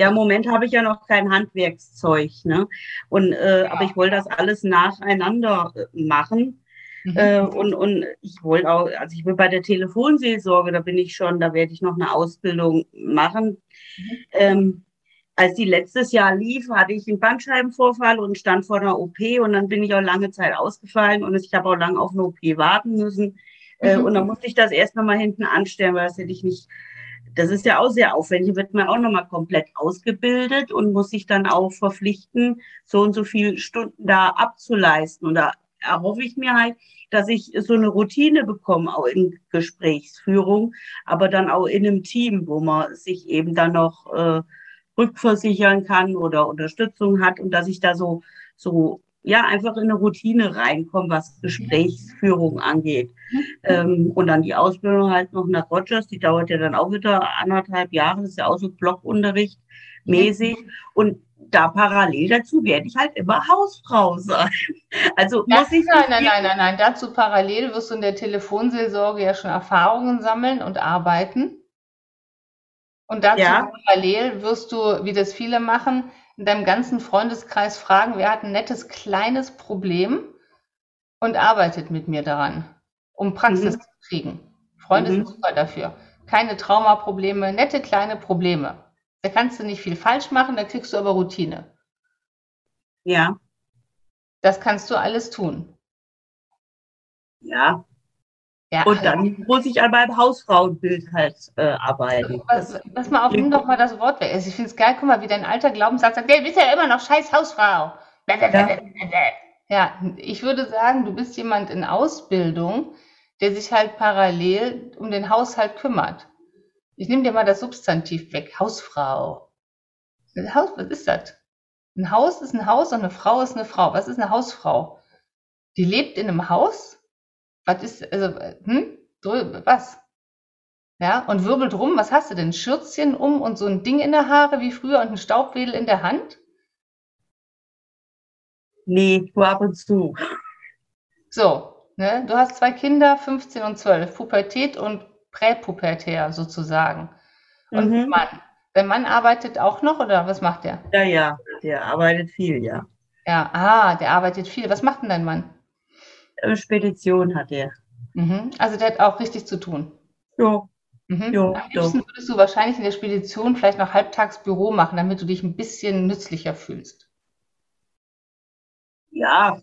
Ja, im Moment habe ich ja noch kein Handwerkszeug, ne? Und äh, ja. aber ich wollte das alles nacheinander äh, machen. Mhm. Äh, und, und ich wollte auch, also ich will bei der Telefonseelsorge, da bin ich schon, da werde ich noch eine Ausbildung machen. Mhm. Ähm, als die letztes Jahr lief, hatte ich einen Bandscheibenvorfall und stand vor einer OP und dann bin ich auch lange Zeit ausgefallen und ich habe auch lange auf eine OP warten müssen. Äh, mhm. Und dann musste ich das erst nochmal hinten anstellen, weil das hätte ich nicht, das ist ja auch sehr aufwendig, wird man auch nochmal komplett ausgebildet und muss sich dann auch verpflichten, so und so viele Stunden da abzuleisten. Und da erhoffe ich mir halt, dass ich so eine Routine bekomme, auch in Gesprächsführung, aber dann auch in einem Team, wo man sich eben dann noch äh, rückversichern kann oder Unterstützung hat und dass ich da so, so ja, einfach in eine Routine reinkomme, was Gesprächsführung angeht. Ähm, und dann die Ausbildung halt noch nach Rogers, die dauert ja dann auch wieder anderthalb Jahre, das ist ja auch so Blockunterricht mäßig. Und da parallel dazu werde ich halt immer Hausfrau sein. Also das, muss ich. Nein, nein, nein, nein, nein. Dazu parallel wirst du in der Telefonseelsorge ja schon Erfahrungen sammeln und arbeiten. Und dazu ja. parallel wirst du, wie das viele machen, in deinem ganzen Freundeskreis fragen, wer hat ein nettes kleines Problem und arbeitet mit mir daran, um Praxis mhm. zu kriegen. Freunde mhm. sind super dafür. Keine Traumaprobleme, nette kleine Probleme. Da kannst du nicht viel falsch machen, da kriegst du aber Routine. Ja. Das kannst du alles tun. Ja, ja, und dann muss ich an meinem Hausfrauenbild halt äh, arbeiten. Was, was mal auf, nimm doch mal das Wort weg. Also ich finde es geil, guck mal, wie dein alter Glaubenssatz sagt, du bist ja immer noch scheiß Hausfrau. Ja. ja, ich würde sagen, du bist jemand in Ausbildung, der sich halt parallel um den Haushalt kümmert. Ich nehme dir mal das Substantiv weg, Hausfrau. Haus, was ist das? Ein Haus ist ein Haus und eine Frau ist eine Frau. Was ist eine Hausfrau? Die lebt in einem Haus was ist, also, hm? Was? Ja, und wirbelt rum, was hast du denn? Schürzchen um und so ein Ding in der Haare wie früher und ein Staubwedel in der Hand? Nee, nur ab und zu. So, ne? Du hast zwei Kinder, 15 und 12, Pubertät und Präpubertär sozusagen. Und mhm. Mann. Der Mann arbeitet auch noch oder was macht der? Ja, ja, der arbeitet viel, ja. Ja, ah, der arbeitet viel. Was macht denn dein Mann? Spedition hat er. Mhm. Also der hat auch richtig zu tun. Ja. Mhm. Jo, Am liebsten jo. würdest du wahrscheinlich in der Spedition vielleicht noch halbtags Büro machen, damit du dich ein bisschen nützlicher fühlst. Ja,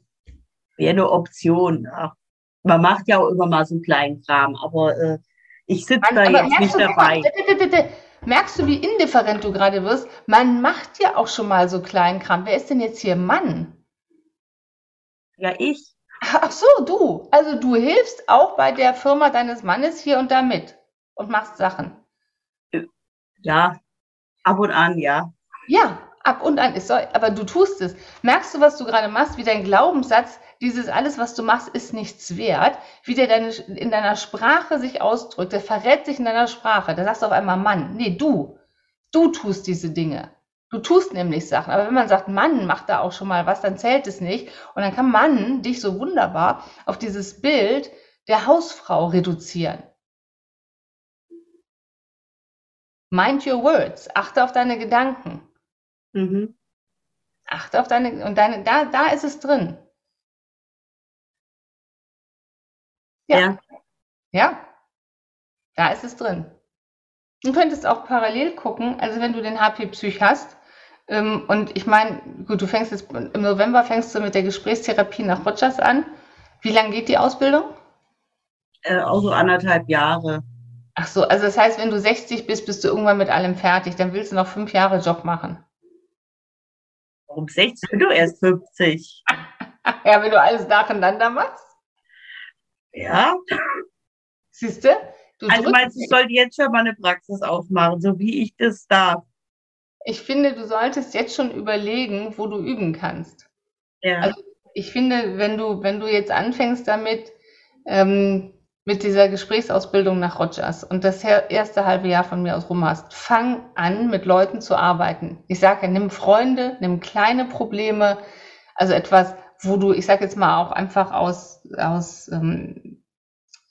wäre eine Option. Ja. Man macht ja auch immer mal so einen kleinen Kram, aber äh, ich sitze da jetzt nicht dabei. Mal, merkst du, wie indifferent du gerade wirst? Man macht ja auch schon mal so kleinen Kram. Wer ist denn jetzt hier Mann? Ja, ich. Ach so, du. Also du hilfst auch bei der Firma deines Mannes hier und da mit und machst Sachen. Ja, ab und an, ja. Ja, ab und an ist so, aber du tust es. Merkst du, was du gerade machst, wie dein Glaubenssatz, dieses alles, was du machst, ist nichts wert, wie der deine, in deiner Sprache sich ausdrückt, der verrät sich in deiner Sprache. Da sagst du auf einmal Mann. Nee, du. Du tust diese Dinge. Du tust nämlich Sachen. Aber wenn man sagt, Mann macht da auch schon mal was, dann zählt es nicht. Und dann kann Mann dich so wunderbar auf dieses Bild der Hausfrau reduzieren. Mind your words. Achte auf deine Gedanken. Mhm. Achte auf deine, und deine, da, da ist es drin. Ja. ja. Ja. Da ist es drin. Du könntest auch parallel gucken, also wenn du den HP Psych hast, und ich meine, gut, du fängst jetzt im November fängst du mit der Gesprächstherapie nach Rogers an. Wie lange geht die Ausbildung? Äh, auch so anderthalb Jahre. Ach so, also das heißt, wenn du 60 bist, bist du irgendwann mit allem fertig. Dann willst du noch fünf Jahre Job machen. Warum 60? Bin du erst 50. ja, wenn du alles nacheinander machst. Ja. Siehst du? also meinst du, ich sollte jetzt schon mal eine Praxis aufmachen, so wie ich das darf? Ich finde, du solltest jetzt schon überlegen, wo du üben kannst. Ja. Also ich finde, wenn du, wenn du jetzt anfängst damit, ähm, mit dieser Gesprächsausbildung nach Rogers und das erste halbe Jahr von mir aus rum hast, fang an, mit Leuten zu arbeiten. Ich sage nimm Freunde, nimm kleine Probleme, also etwas, wo du, ich sage jetzt mal auch einfach aus, aus ähm,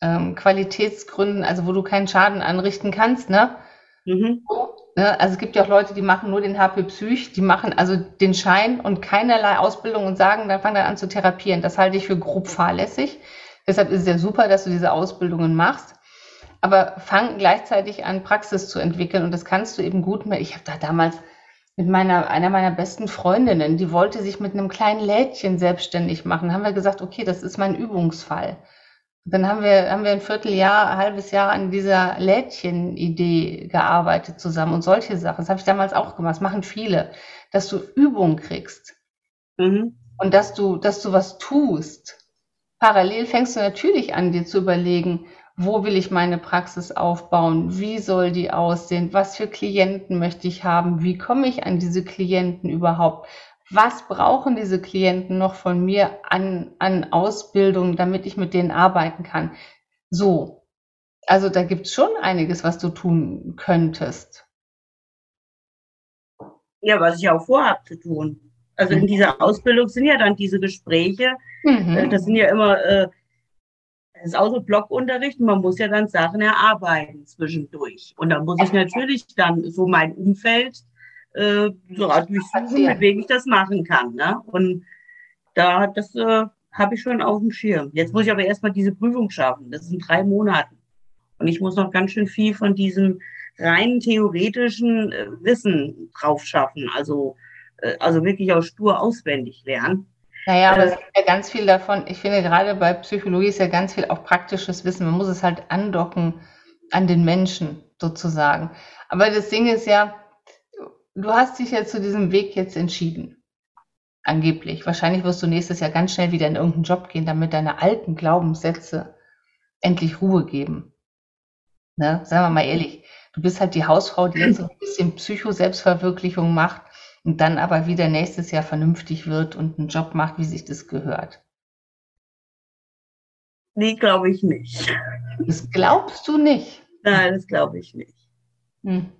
ähm, Qualitätsgründen, also wo du keinen Schaden anrichten kannst, ne? Mhm. Ne? Also es gibt ja auch Leute, die machen nur den HP Psych, die machen also den Schein und keinerlei Ausbildung und sagen, dann fangen dann an zu therapieren. Das halte ich für grob fahrlässig. Deshalb ist es ja super, dass du diese Ausbildungen machst. Aber fang gleichzeitig an, Praxis zu entwickeln. Und das kannst du eben gut mehr. Ich habe da damals mit meiner, einer meiner besten Freundinnen, die wollte sich mit einem kleinen Lädchen selbstständig machen. Haben wir gesagt, okay, das ist mein Übungsfall. Dann haben wir, haben wir ein Vierteljahr, ein halbes Jahr an dieser Lädchen-Idee gearbeitet zusammen und solche Sachen. Das habe ich damals auch gemacht. Das machen viele, dass du Übung kriegst. Mhm. Und dass du, dass du was tust. Parallel fängst du natürlich an, dir zu überlegen, wo will ich meine Praxis aufbauen? Wie soll die aussehen? Was für Klienten möchte ich haben? Wie komme ich an diese Klienten überhaupt? Was brauchen diese Klienten noch von mir an, an Ausbildung, damit ich mit denen arbeiten kann? So. Also da gibt es schon einiges, was du tun könntest. Ja, was ich auch vorhabe zu tun. Also in mhm. dieser Ausbildung sind ja dann diese Gespräche. Mhm. Äh, das sind ja immer äh, das ist auch so Blockunterricht und man muss ja dann Sachen erarbeiten zwischendurch. Und da muss ich natürlich dann so mein Umfeld äh, so durchsuchen, mit wem ich das machen kann. Ne? Und da, das äh, habe ich schon auf dem Schirm. Jetzt muss ich aber erstmal diese Prüfung schaffen. Das sind drei Monate. Und ich muss noch ganz schön viel von diesem rein theoretischen äh, Wissen drauf schaffen. Also, äh, also wirklich auch stur auswendig lernen. Naja, aber es ist ja ganz viel davon, ich finde gerade bei Psychologie ist ja ganz viel auch praktisches Wissen. Man muss es halt andocken an den Menschen sozusagen. Aber das Ding ist ja, du hast dich ja zu diesem Weg jetzt entschieden. Angeblich. Wahrscheinlich wirst du nächstes Jahr ganz schnell wieder in irgendeinen Job gehen, damit deine alten Glaubenssätze endlich Ruhe geben. Ne? Sagen wir mal ehrlich, du bist halt die Hausfrau, die jetzt so ein bisschen Psycho-Selbstverwirklichung macht und dann aber wieder nächstes Jahr vernünftig wird und einen Job macht, wie sich das gehört. Nee, glaube ich nicht. Das glaubst du nicht? Nein, das glaube ich nicht. Hm.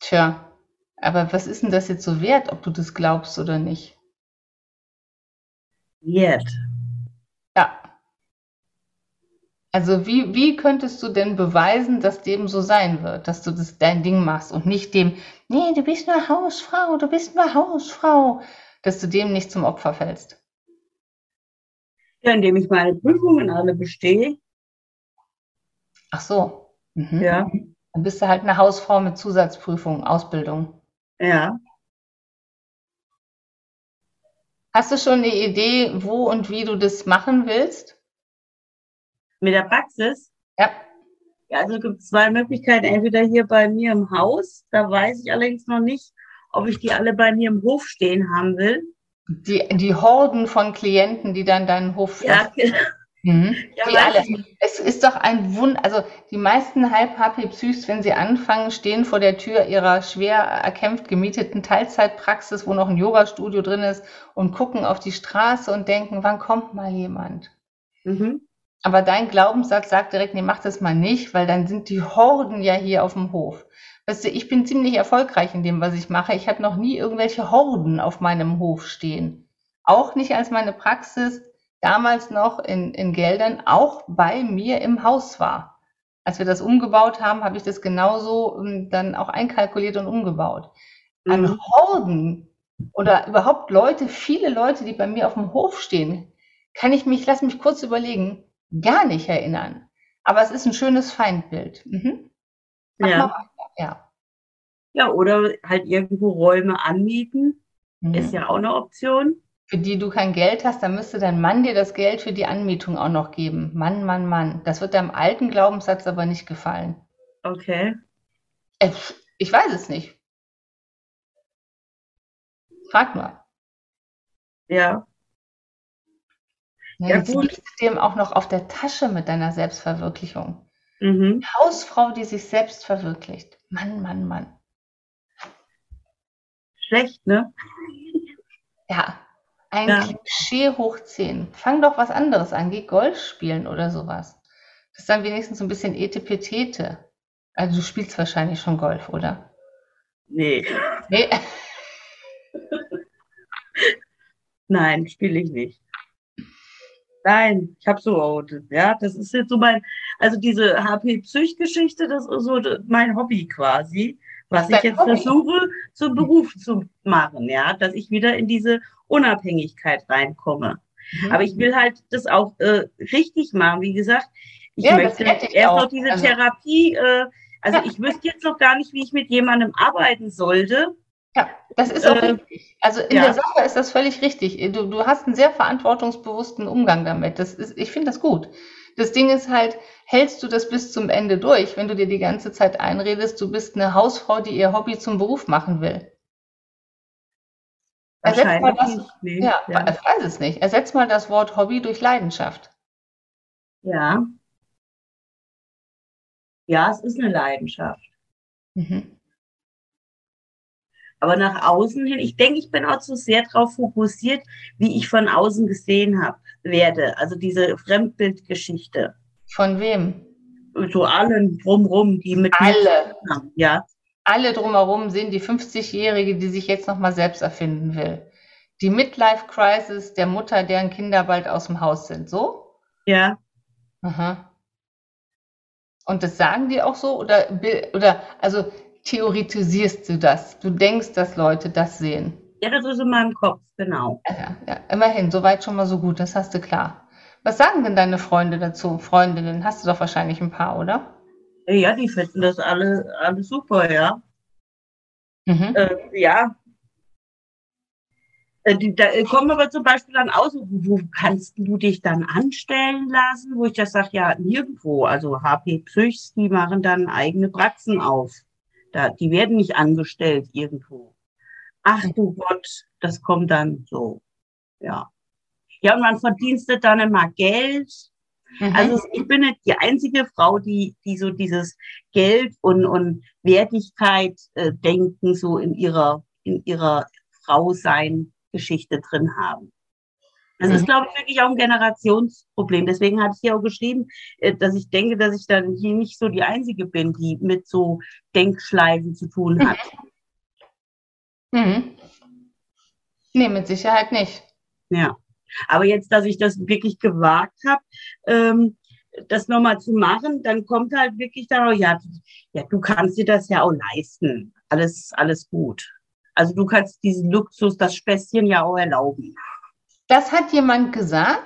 Tja, aber was ist denn das jetzt so wert, ob du das glaubst oder nicht? Wert. Ja. Also wie, wie könntest du denn beweisen, dass dem so sein wird, dass du das dein Ding machst und nicht dem, nee, du bist nur Hausfrau, du bist nur Hausfrau, dass du dem nicht zum Opfer fällst? Ja, indem ich meine Prüfungen alle bestehe. Ach so. Mhm. Ja. Dann bist du halt eine Hausfrau mit Zusatzprüfung, Ausbildung. Ja. Hast du schon eine Idee, wo und wie du das machen willst? Mit der Praxis? Ja. Ja, also gibt es zwei Möglichkeiten. Entweder hier bei mir im Haus, da weiß ich allerdings noch nicht, ob ich die alle bei mir im Hof stehen haben will. Die, die Horden von Klienten, die dann deinen Hof ja, genau. Mhm. Ja, die alle. Es ist doch ein Wund, also die meisten Halb-HP-Psychs, wenn sie anfangen, stehen vor der Tür ihrer schwer erkämpft gemieteten Teilzeitpraxis, wo noch ein Yoga-Studio drin ist und gucken auf die Straße und denken, wann kommt mal jemand? Mhm. Aber dein Glaubenssatz sagt direkt, nee, mach das mal nicht, weil dann sind die Horden ja hier auf dem Hof. Weißt du, ich bin ziemlich erfolgreich in dem, was ich mache. Ich habe noch nie irgendwelche Horden auf meinem Hof stehen. Auch nicht als meine Praxis damals noch in, in Geldern auch bei mir im Haus war. Als wir das umgebaut haben, habe ich das genauso ähm, dann auch einkalkuliert und umgebaut. An mhm. Horden oder überhaupt Leute, viele Leute, die bei mir auf dem Hof stehen, kann ich mich, lass mich kurz überlegen, gar nicht erinnern. Aber es ist ein schönes Feindbild. Mhm. Ja. ja. Ja, oder halt irgendwo Räume anmieten. Mhm. Ist ja auch eine Option. Für die du kein Geld hast, dann müsste dein Mann dir das Geld für die Anmietung auch noch geben. Mann, Mann, Mann. Das wird deinem alten Glaubenssatz aber nicht gefallen. Okay. Äh, ich weiß es nicht. Frag mal. Ja. Ja, ja gut. liegt dem auch noch auf der Tasche mit deiner Selbstverwirklichung. Mhm. Hausfrau, die sich selbst verwirklicht. Mann, Mann, Mann. Schlecht, ne? Ja, ein ja. Klischee hoch 10. Fang doch was anderes an. Geh Golf spielen oder sowas. Das ist dann wenigstens so ein bisschen Etepetete. Also du spielst wahrscheinlich schon Golf, oder? Nee. Nee. Nein, spiele ich nicht. Nein, ich habe so, ja, das ist jetzt so mein, also diese HP-Psych-Geschichte, das ist so mein Hobby quasi, was ich jetzt versuche, zum Beruf zu machen, ja, dass ich wieder in diese Unabhängigkeit reinkomme. Mhm. Aber ich will halt das auch äh, richtig machen. Wie gesagt, ich Ja, möchte ich erst auch. noch diese Also- Therapie, äh, also Ja. ich wüsste jetzt noch gar nicht, wie ich mit jemandem arbeiten sollte. Ja, das ist auch Äh, richtig. Also in ja. der Sache ist das völlig richtig. Du, du hast einen sehr verantwortungsbewussten Umgang damit. Das ist, ich finde das gut. Das Ding ist halt, hältst du das bis zum Ende durch, wenn du dir die ganze Zeit einredest, du bist eine Hausfrau, die ihr Hobby zum Beruf machen will. Ersetz mal das, nicht. Nee. ja, ja. ich weiß es nicht. Ersetz mal das Wort Hobby durch Leidenschaft. ja. Ja, es ist eine Leidenschaft. Mhm. Aber nach außen hin, ich denke, ich bin auch zu sehr darauf fokussiert, wie ich von außen gesehen habe, werde. Also diese Fremdbildgeschichte. Von wem? So allen drumrum, die mit Alle. haben. Ja, Alle drumherum sehen die 50-Jährige, die sich jetzt nochmal selbst erfinden will. Die Midlife-Crisis der Mutter, deren Kinder bald aus dem Haus sind. So? ja. Aha. Und das sagen die auch so? Oder, oder also theoretisierst du das? Du denkst, dass Leute das sehen? Ja, das ist in meinem Kopf, genau. Ja, ja. immerhin, soweit schon mal so gut, das hast du klar. Was sagen denn deine Freunde dazu? Freundinnen, hast du doch wahrscheinlich ein paar, oder? Ja, die finden das alle, alle super, ja. Mhm. Äh, ja. Äh, die, da kommen aber zum Beispiel dann aus, wo, wo kannst du dich dann anstellen lassen? Wo ich das sage, ja, nirgendwo. Also HP Psychs, die machen dann eigene Praxen auf. Da, die werden nicht angestellt irgendwo. Ach du Gott, das kommt dann so. Ja. Ja, und man verdienstet dann immer Geld. Mhm. Also ich bin nicht die einzige Frau, die, die so dieses Geld und, und Wertigkeit äh, denken so in ihrer, in ihrer Frau-Sein Geschichte drin haben. Das Mhm. ist, glaube ich, wirklich auch ein Generationsproblem. Deswegen hatte ich ja auch geschrieben, äh, dass ich denke, dass ich dann hier nicht so die Einzige bin, die mit so Denkschleifen zu tun hat. Mhm. Nee, mit Sicherheit nicht. Ja. Aber jetzt, dass ich das wirklich gewagt habe, ähm, das nochmal zu machen, dann kommt halt wirklich darauf, ja, ja, du kannst dir das ja auch leisten. Alles, alles gut. Also du kannst diesen Luxus, das Späßchen ja auch erlauben. Das hat jemand gesagt?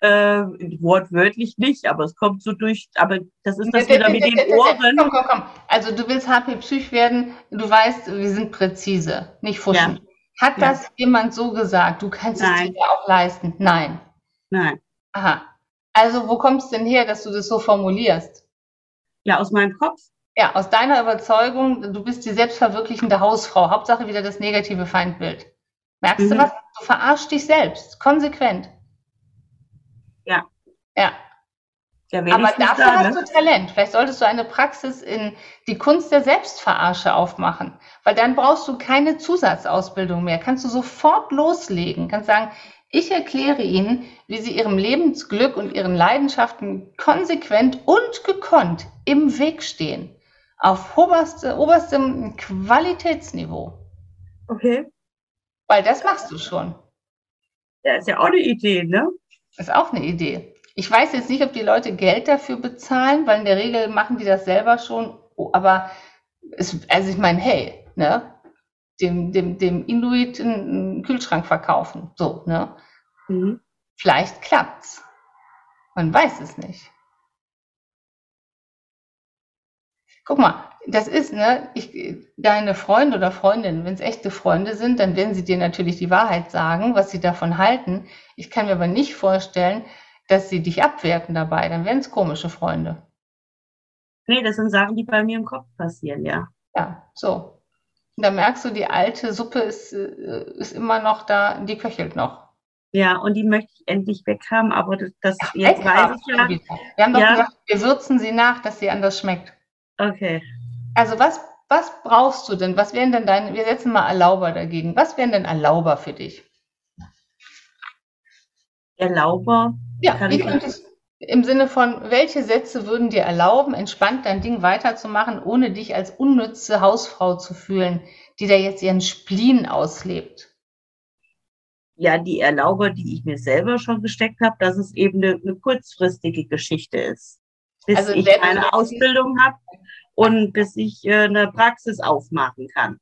Äh, wortwörtlich nicht, aber es kommt so durch, aber das ist das wieder mit den Ohren. Komm, komm, komm. Also du willst HP Psych werden, du weißt, wir sind präzise, nicht fuschen. Hat Ja. das jemand so gesagt? Du kannst es Nein. dir ja auch leisten. Nein. Nein. Aha. Also wo kommst du denn her, dass du das so formulierst? Ja, aus meinem Kopf. Ja, aus deiner Überzeugung, du bist die selbstverwirklichende Hausfrau. Hauptsache wieder das negative Feindbild. Merkst du Mhm. was? Du verarschst dich selbst. Konsequent. Ja. Ja. Ja, Aber dafür da, hast ne? du Talent. Vielleicht solltest du eine Praxis in die Kunst der Selbstverarsche aufmachen, weil dann brauchst du keine Zusatzausbildung mehr. Kannst du sofort loslegen. Kannst sagen, ich erkläre Ihnen, wie Sie Ihrem Lebensglück und Ihren Leidenschaften konsequent und gekonnt im Weg stehen. Auf oberste, oberstem Qualitätsniveau. Okay. Weil das machst du schon. Ja, ist ja auch eine Idee, ne? Ist auch eine Idee. Ich weiß jetzt nicht, ob die Leute Geld dafür bezahlen, weil in der Regel machen die das selber schon. Oh, Aber es, also ich meine, hey, ne, dem, dem, dem Inuit einen Kühlschrank verkaufen, so, ne? Mhm. Vielleicht klappt's. Man weiß es nicht. Guck mal, das ist, ne, ich, deine Freunde oder Freundinnen, wenn es echte Freunde sind, dann werden sie dir natürlich die Wahrheit sagen, was sie davon halten. Ich kann mir aber nicht vorstellen, dass sie dich abwerten dabei. Dann wären es komische Freunde. Nee, das sind Sachen, die bei mir im Kopf passieren, ja. Ja, so. Und da merkst du, die alte Suppe ist, äh, ist immer noch da, die köchelt noch. Ja, und die möchte ich endlich weghaben, aber das, das jetzt Weghaben weiß ich ja. Wir haben doch Ja. gesagt, wir würzen sie nach, dass sie anders schmeckt. Okay. Also was, was brauchst du denn? Was wären denn deine, wir setzen mal Erlauber dagegen. Was wären denn Erlauber für dich? Erlauber. Ja, Kann ich- könntest, im Sinne von, welche Sätze würden dir erlauben, entspannt dein Ding weiterzumachen, ohne dich als unnütze Hausfrau zu fühlen, die da jetzt ihren Spleen auslebt? Ja, die Erlauber, die ich mir selber schon gesteckt habe, dass es eben eine, eine kurzfristige Geschichte ist. Bis Also ich meine Ausbildung habe und bis ich äh, eine Praxis aufmachen kann.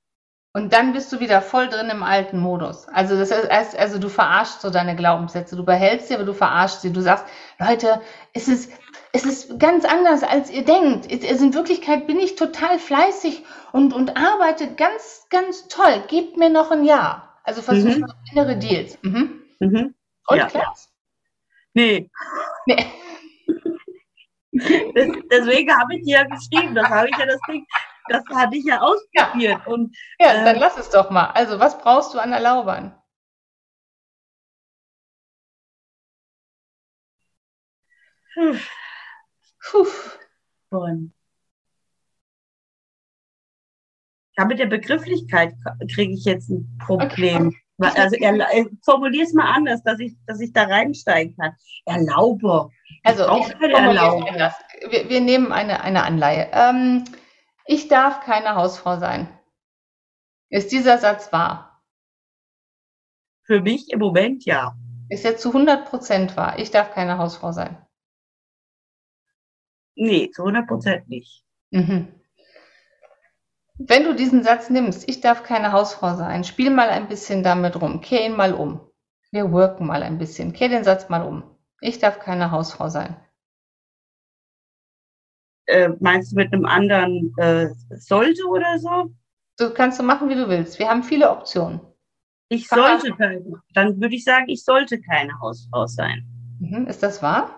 Und dann bist du wieder voll drin im alten Modus. Also das heißt, also du verarschst so deine Glaubenssätze. Du behältst sie, aber du verarschst sie. Du sagst, Leute, es ist, es ist ganz anders, als ihr denkt. Es, in Wirklichkeit bin ich total fleißig und, und arbeite ganz, ganz toll. Gebt mir noch ein Jahr. Also versuch mhm. innere Deals. Mhm. Mhm. Und ja. klappt. Nee. nee. Das, deswegen habe ich dir ja geschrieben, das habe ich ja das Ding, das hatte ich ja ausprobiert. Ja, und, ja äh, dann lass es doch mal. Also, was brauchst du an Erlaubern? Puh. Puh. Ja, mit der Begrifflichkeit kriege ich jetzt ein Problem. Okay. Also äh, formulier es mal anders, dass ich, dass ich da reinsteigen kann. Erlaube. Also ich wir, wir, nehmen eine, eine Anleihe. Ähm, ich darf keine Hausfrau sein. Ist dieser Satz wahr? Für mich im Moment ja. Ist er zu 100 Prozent wahr? Ich darf keine Hausfrau sein. Nee, zu 100 Prozent nicht. Mhm. Wenn du diesen Satz nimmst, ich darf keine Hausfrau sein, spiel mal ein bisschen damit rum, kehr ihn mal um. Wir worken mal ein bisschen, kehr den Satz mal um. Ich darf keine Hausfrau sein. Äh, meinst du mit einem anderen äh, sollte oder so? Du kannst so machen, wie du willst. Wir haben viele Optionen. Ich sollte keine. Dann würde ich sagen, ich sollte keine Hausfrau sein. Mhm. Ist das wahr?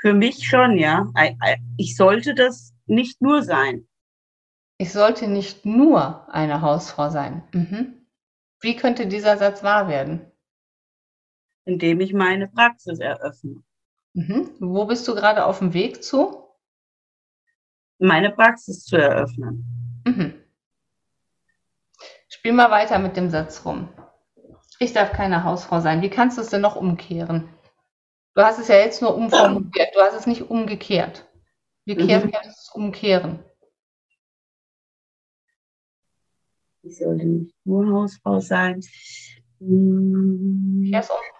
Für mich schon, ja. Ich sollte das nicht nur sein. Ich sollte nicht nur eine Hausfrau sein. Mhm. Wie könnte dieser Satz wahr werden? Indem ich meine Praxis eröffne. Mhm. Wo bist du gerade auf dem Weg zu? Meine Praxis zu eröffnen. Mhm. Spiel mal weiter mit dem Satz rum. Ich darf keine Hausfrau sein. Wie kannst du es denn noch umkehren? Du hast es ja jetzt nur umformuliert, du hast es nicht umgekehrt. Wie mhm. kannst du es umkehren? Ich sollte nicht nur Hausfrau sein. Hm.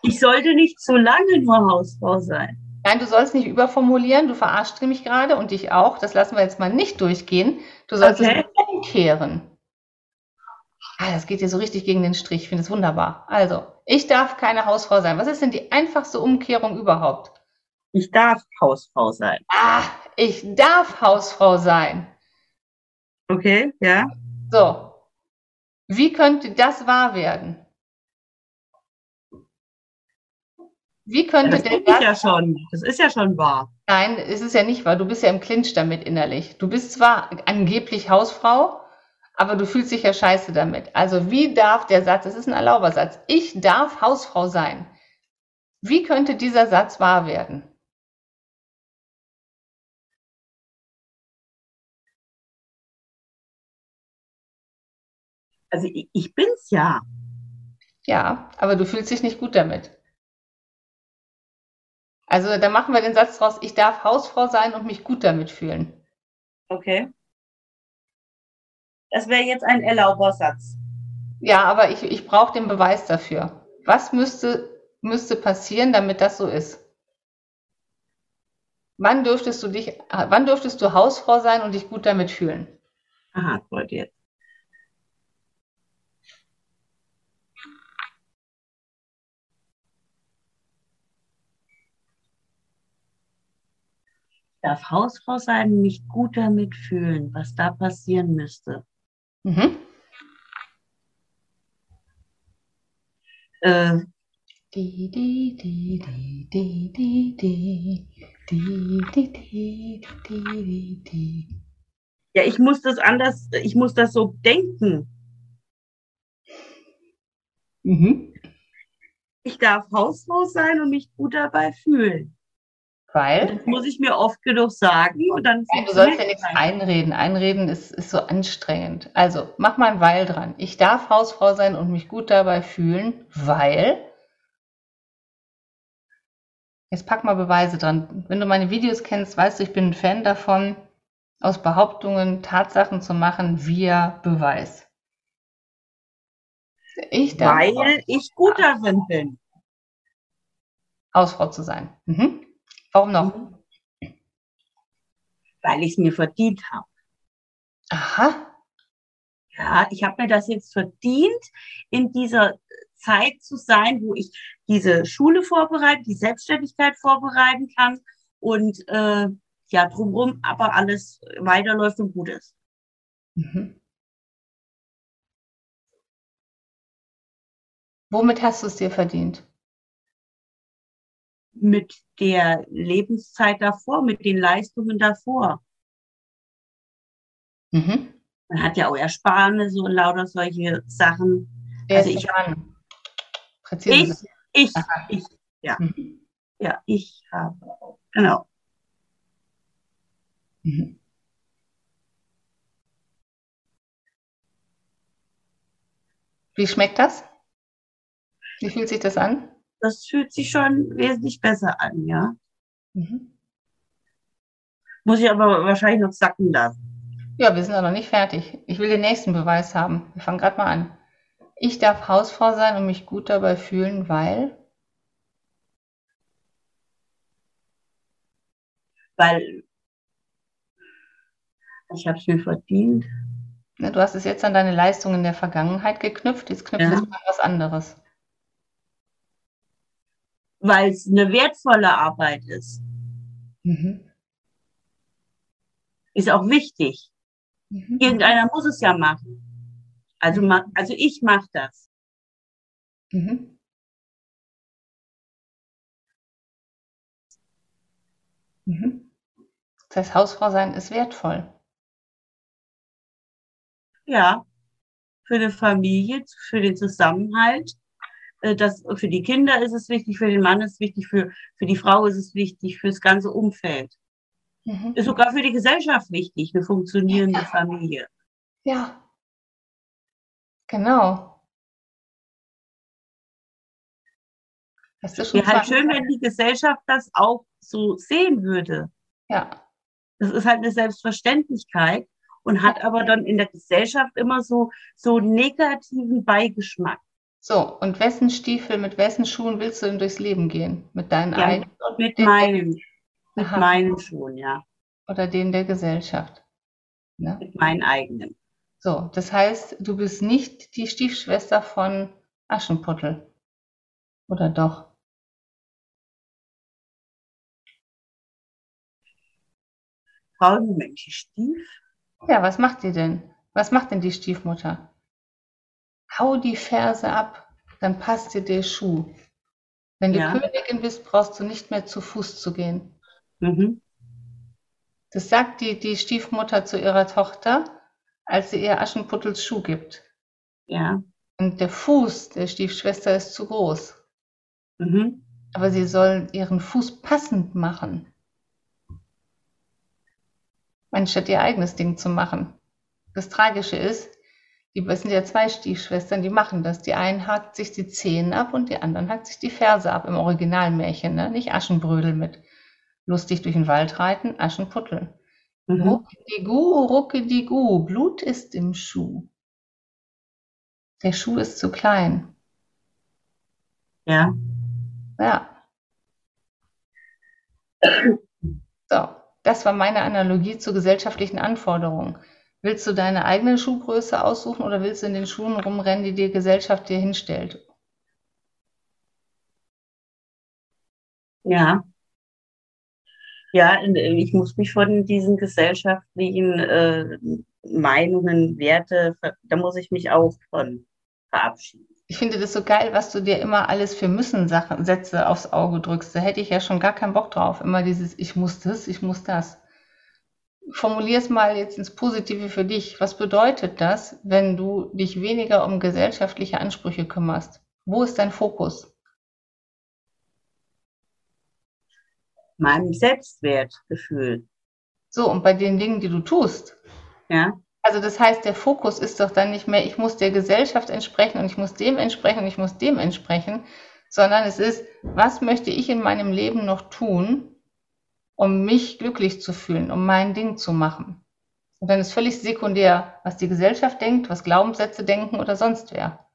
Ich sollte nicht zu lange nur Hausfrau sein. Nein, du sollst nicht überformulieren, du verarschst mich gerade und dich auch. Das lassen wir jetzt mal nicht durchgehen. Du sollst okay. es umkehren. Ah, das geht dir so richtig gegen den Strich. Ich finde es wunderbar. Also, ich darf keine Hausfrau sein. Was ist denn die einfachste Umkehrung überhaupt? Ich darf Hausfrau sein. Ah, ich darf Hausfrau sein. Okay, ja. So. Wie könnte das wahr werden? Wie könnte ja, das denn das? Ja schon. Das ist ja schon wahr. Nein, es ist ja nicht wahr. Du bist ja im Clinch damit innerlich. Du bist zwar angeblich Hausfrau, aber du fühlst dich ja scheiße damit. Also wie darf der Satz, das ist ein Erlaubersatz, ich darf Hausfrau sein. Wie könnte dieser Satz wahr werden? Also ich, ich bin's ja. Ja, aber du fühlst dich nicht gut damit. Also da machen wir den Satz draus, ich darf Hausfrau sein und mich gut damit fühlen. Okay. Das wäre jetzt ein Erlaubersatz. Ja, aber ich, ich brauche den Beweis dafür. Was müsste, müsste passieren, damit das so ist? Wann dürftest du dich, wann dürftest du Hausfrau sein und dich gut damit fühlen? Aha, wollte jetzt. Darf Hausfrau sein, mich gut damit fühlen, was da passieren müsste. Mhm. Äh, ja, ich muss das anders, ich muss das so denken. Mhm. Ich darf Hausfrau sein und mich gut dabei fühlen. Weil? Das muss ich mir oft genug sagen und dann. Ja, du sollst ja nichts einreden. Einreden ist, ist so anstrengend. Also mach mal ein Weil dran. Ich darf Hausfrau sein und mich gut dabei fühlen, weil. Jetzt pack mal Beweise dran. Wenn du meine Videos kennst, weißt du, ich bin ein Fan davon, aus Behauptungen Tatsachen zu machen via Beweis. Ich darf weil ich gut darin bin. Hausfrau zu sein. Mhm. Warum noch? Weil ich es mir verdient habe. Aha. Ja, ich habe mir das jetzt verdient, in dieser Zeit zu sein, wo ich diese Schule vorbereiten, die Selbstständigkeit vorbereiten kann und äh, ja, drumherum aber alles weiterläuft und gut ist. Mhm. Womit hast du es dir verdient? Mit der Lebenszeit davor, mit den Leistungen davor. Mhm. Man hat ja auch Ersparnisse und lauter solche Sachen. Wer Also ist ich-. Ich, ich, ich, ja, Mhm. ja, ich habe, genau. Mhm. Wie schmeckt das? Wie fühlt sich das an? Das fühlt sich schon wesentlich besser an, ja. Mhm. Muss ich aber wahrscheinlich noch sacken lassen. Ja, wir sind noch nicht fertig. Ich will den nächsten Beweis haben. Wir fangen gerade mal an. Ich darf Hausfrau sein und mich gut dabei fühlen, weil. Weil ich habe es mir verdient. Ne, du hast es jetzt an deine Leistungen der Vergangenheit geknüpft. Jetzt knüpfen wir Ja. es mal an was anderes. Weil es eine wertvolle Arbeit ist. Mhm. Ist auch wichtig. Mhm. Irgendeiner muss es ja machen. Also, ma, also ich mache das. Mhm. Mhm. Das heißt, Hausfrau sein ist wertvoll. Ja. Für die Familie, für den Zusammenhalt. Äh, Das, für die Kinder ist es wichtig, für den Mann ist es wichtig, für, für die Frau ist es wichtig, für das ganze Umfeld. Mhm. Ist sogar für die Gesellschaft wichtig, eine funktionierende Familie. Ja. Genau. Hast du schon Wäre halt schön, wenn die Gesellschaft das auch so sehen würde. Ja. Das ist halt eine Selbstverständlichkeit und hat aber dann in der Gesellschaft immer so, so negativen Beigeschmack. So, und wessen Stiefel, mit wessen Schuhen willst du denn durchs Leben gehen? Mit deinen Ja, eigenen Mit meinen, mit Aha. meinen schon, ja. oder denen der Gesellschaft? Ne? Mit meinen eigenen. So, das heißt, du bist nicht die Stiefschwester von Aschenputtel. Oder doch? Frauenmensch, Stief? Ja, was macht die denn? Was macht denn die Stiefmutter? Hau die Ferse ab, dann passt dir der Schuh. Wenn du Ja. Königin bist, brauchst du nicht mehr zu Fuß zu gehen. Mhm. Das sagt die, die Stiefmutter zu ihrer Tochter, als sie ihr Aschenputtels Schuh gibt. Ja. Und der Fuß der Stiefschwester ist zu groß. Mhm. Aber sie soll ihren Fuß passend machen. Anstatt ihr eigenes Ding zu machen. Das Tragische ist, die, sind ja zwei Stiefschwestern, die machen das. Die einen hakt sich die Zehen ab und die anderen hakt sich die Ferse ab im Originalmärchen, ne? Nicht Aschenbrödel mit lustig durch den Wald reiten, Aschenputtel. Mhm. Ruckedigu, ruckedigu, Blut ist im Schuh. Der Schuh ist zu klein. Ja. Ja. So, das war meine Analogie zu gesellschaftlichen Anforderungen. Willst du deine eigene Schuhgröße aussuchen oder willst du in den Schuhen rumrennen, die die Gesellschaft dir hinstellt? Ja. Ja, ich muss mich von diesen gesellschaftlichen äh, Meinungen, Werte, da muss ich mich auch von verabschieden. Ich finde das so geil, was du dir immer alles für müssen Sachen, Sätze aufs Auge drückst. Da hätte ich ja schon gar keinen Bock drauf. Immer dieses Ich muss das, ich muss das. Formulier es mal jetzt ins Positive für dich. Was bedeutet das, wenn du dich weniger um gesellschaftliche Ansprüche kümmerst? Wo ist dein Fokus? Meinem Selbstwertgefühl. So, und bei den Dingen, die du tust. Ja. Also das heißt, der Fokus ist doch dann nicht mehr, ich muss der Gesellschaft entsprechen und ich muss dem entsprechen und ich muss dem entsprechen, sondern es ist, was möchte ich in meinem Leben noch tun, um mich glücklich zu fühlen, um mein Ding zu machen. Und dann ist völlig sekundär, was die Gesellschaft denkt, was Glaubenssätze denken oder sonst wer.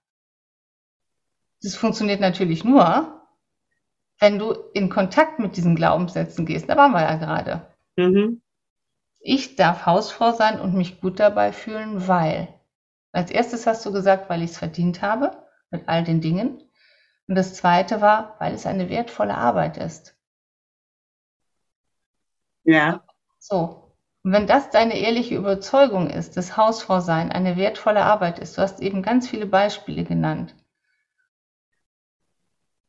Das funktioniert natürlich nur, wenn du in Kontakt mit diesen Glaubenssätzen gehst. Da waren wir ja gerade. Mhm. Ich darf Hausfrau sein und mich gut dabei fühlen, weil. Als erstes hast du gesagt, weil ich es verdient habe, mit all den Dingen. Und das zweite war, weil es eine wertvolle Arbeit ist. Ja. So. Und wenn das deine ehrliche Überzeugung ist, dass Hausfrau sein eine wertvolle Arbeit ist, du hast eben ganz viele Beispiele genannt.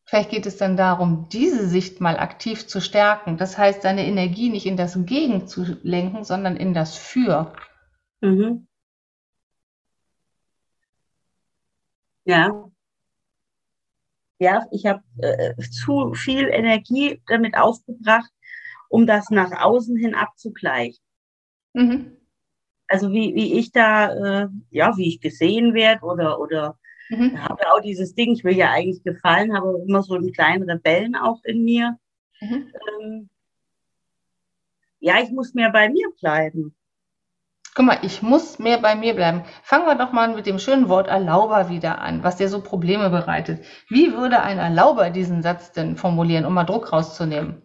Vielleicht geht es dann darum, diese Sicht mal aktiv zu stärken. Das heißt, deine Energie nicht in das Gegen zu lenken, sondern in das Für. Mhm. Ja. Ja, ich habe äh, zu viel Energie damit aufgebracht, um das nach außen hin abzugleichen. Mhm. Also wie, wie ich da, äh, ja, wie ich gesehen werde oder, oder Mhm. habe auch dieses Ding, ich will ja eigentlich gefallen, habe immer so einen kleinen Rebellen auch in mir. Mhm. Ähm, ja, ich muss mehr bei mir bleiben. Guck mal, ich muss mehr bei mir bleiben. Fangen wir doch mal mit dem schönen Wort Erlauber wieder an, was dir so Probleme bereitet. Wie würde ein Erlauber diesen Satz denn formulieren, um mal Druck rauszunehmen?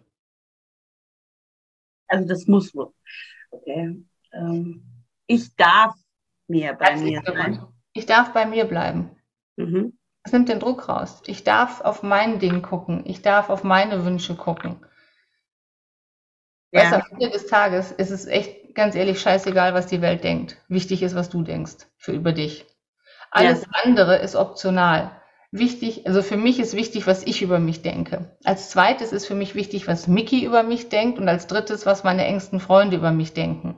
Also das muss wohl. Okay. Ähm, ich darf mehr bei Ganz mir sein. Ich darf bei mir bleiben. Mhm. Das nimmt den Druck raus. Ich darf auf mein Ding gucken. Ich darf auf meine Wünsche gucken. Weißt Ja, am Ende des Tages ist es echt ganz ehrlich scheißegal, was die Welt denkt. Wichtig ist, was du denkst für über dich. Alles andere ist optional. Wichtig, also für mich ist wichtig, was ich über mich denke. Als zweites ist für mich wichtig, was Mickey über mich denkt und als drittes, was meine engsten Freunde über mich denken.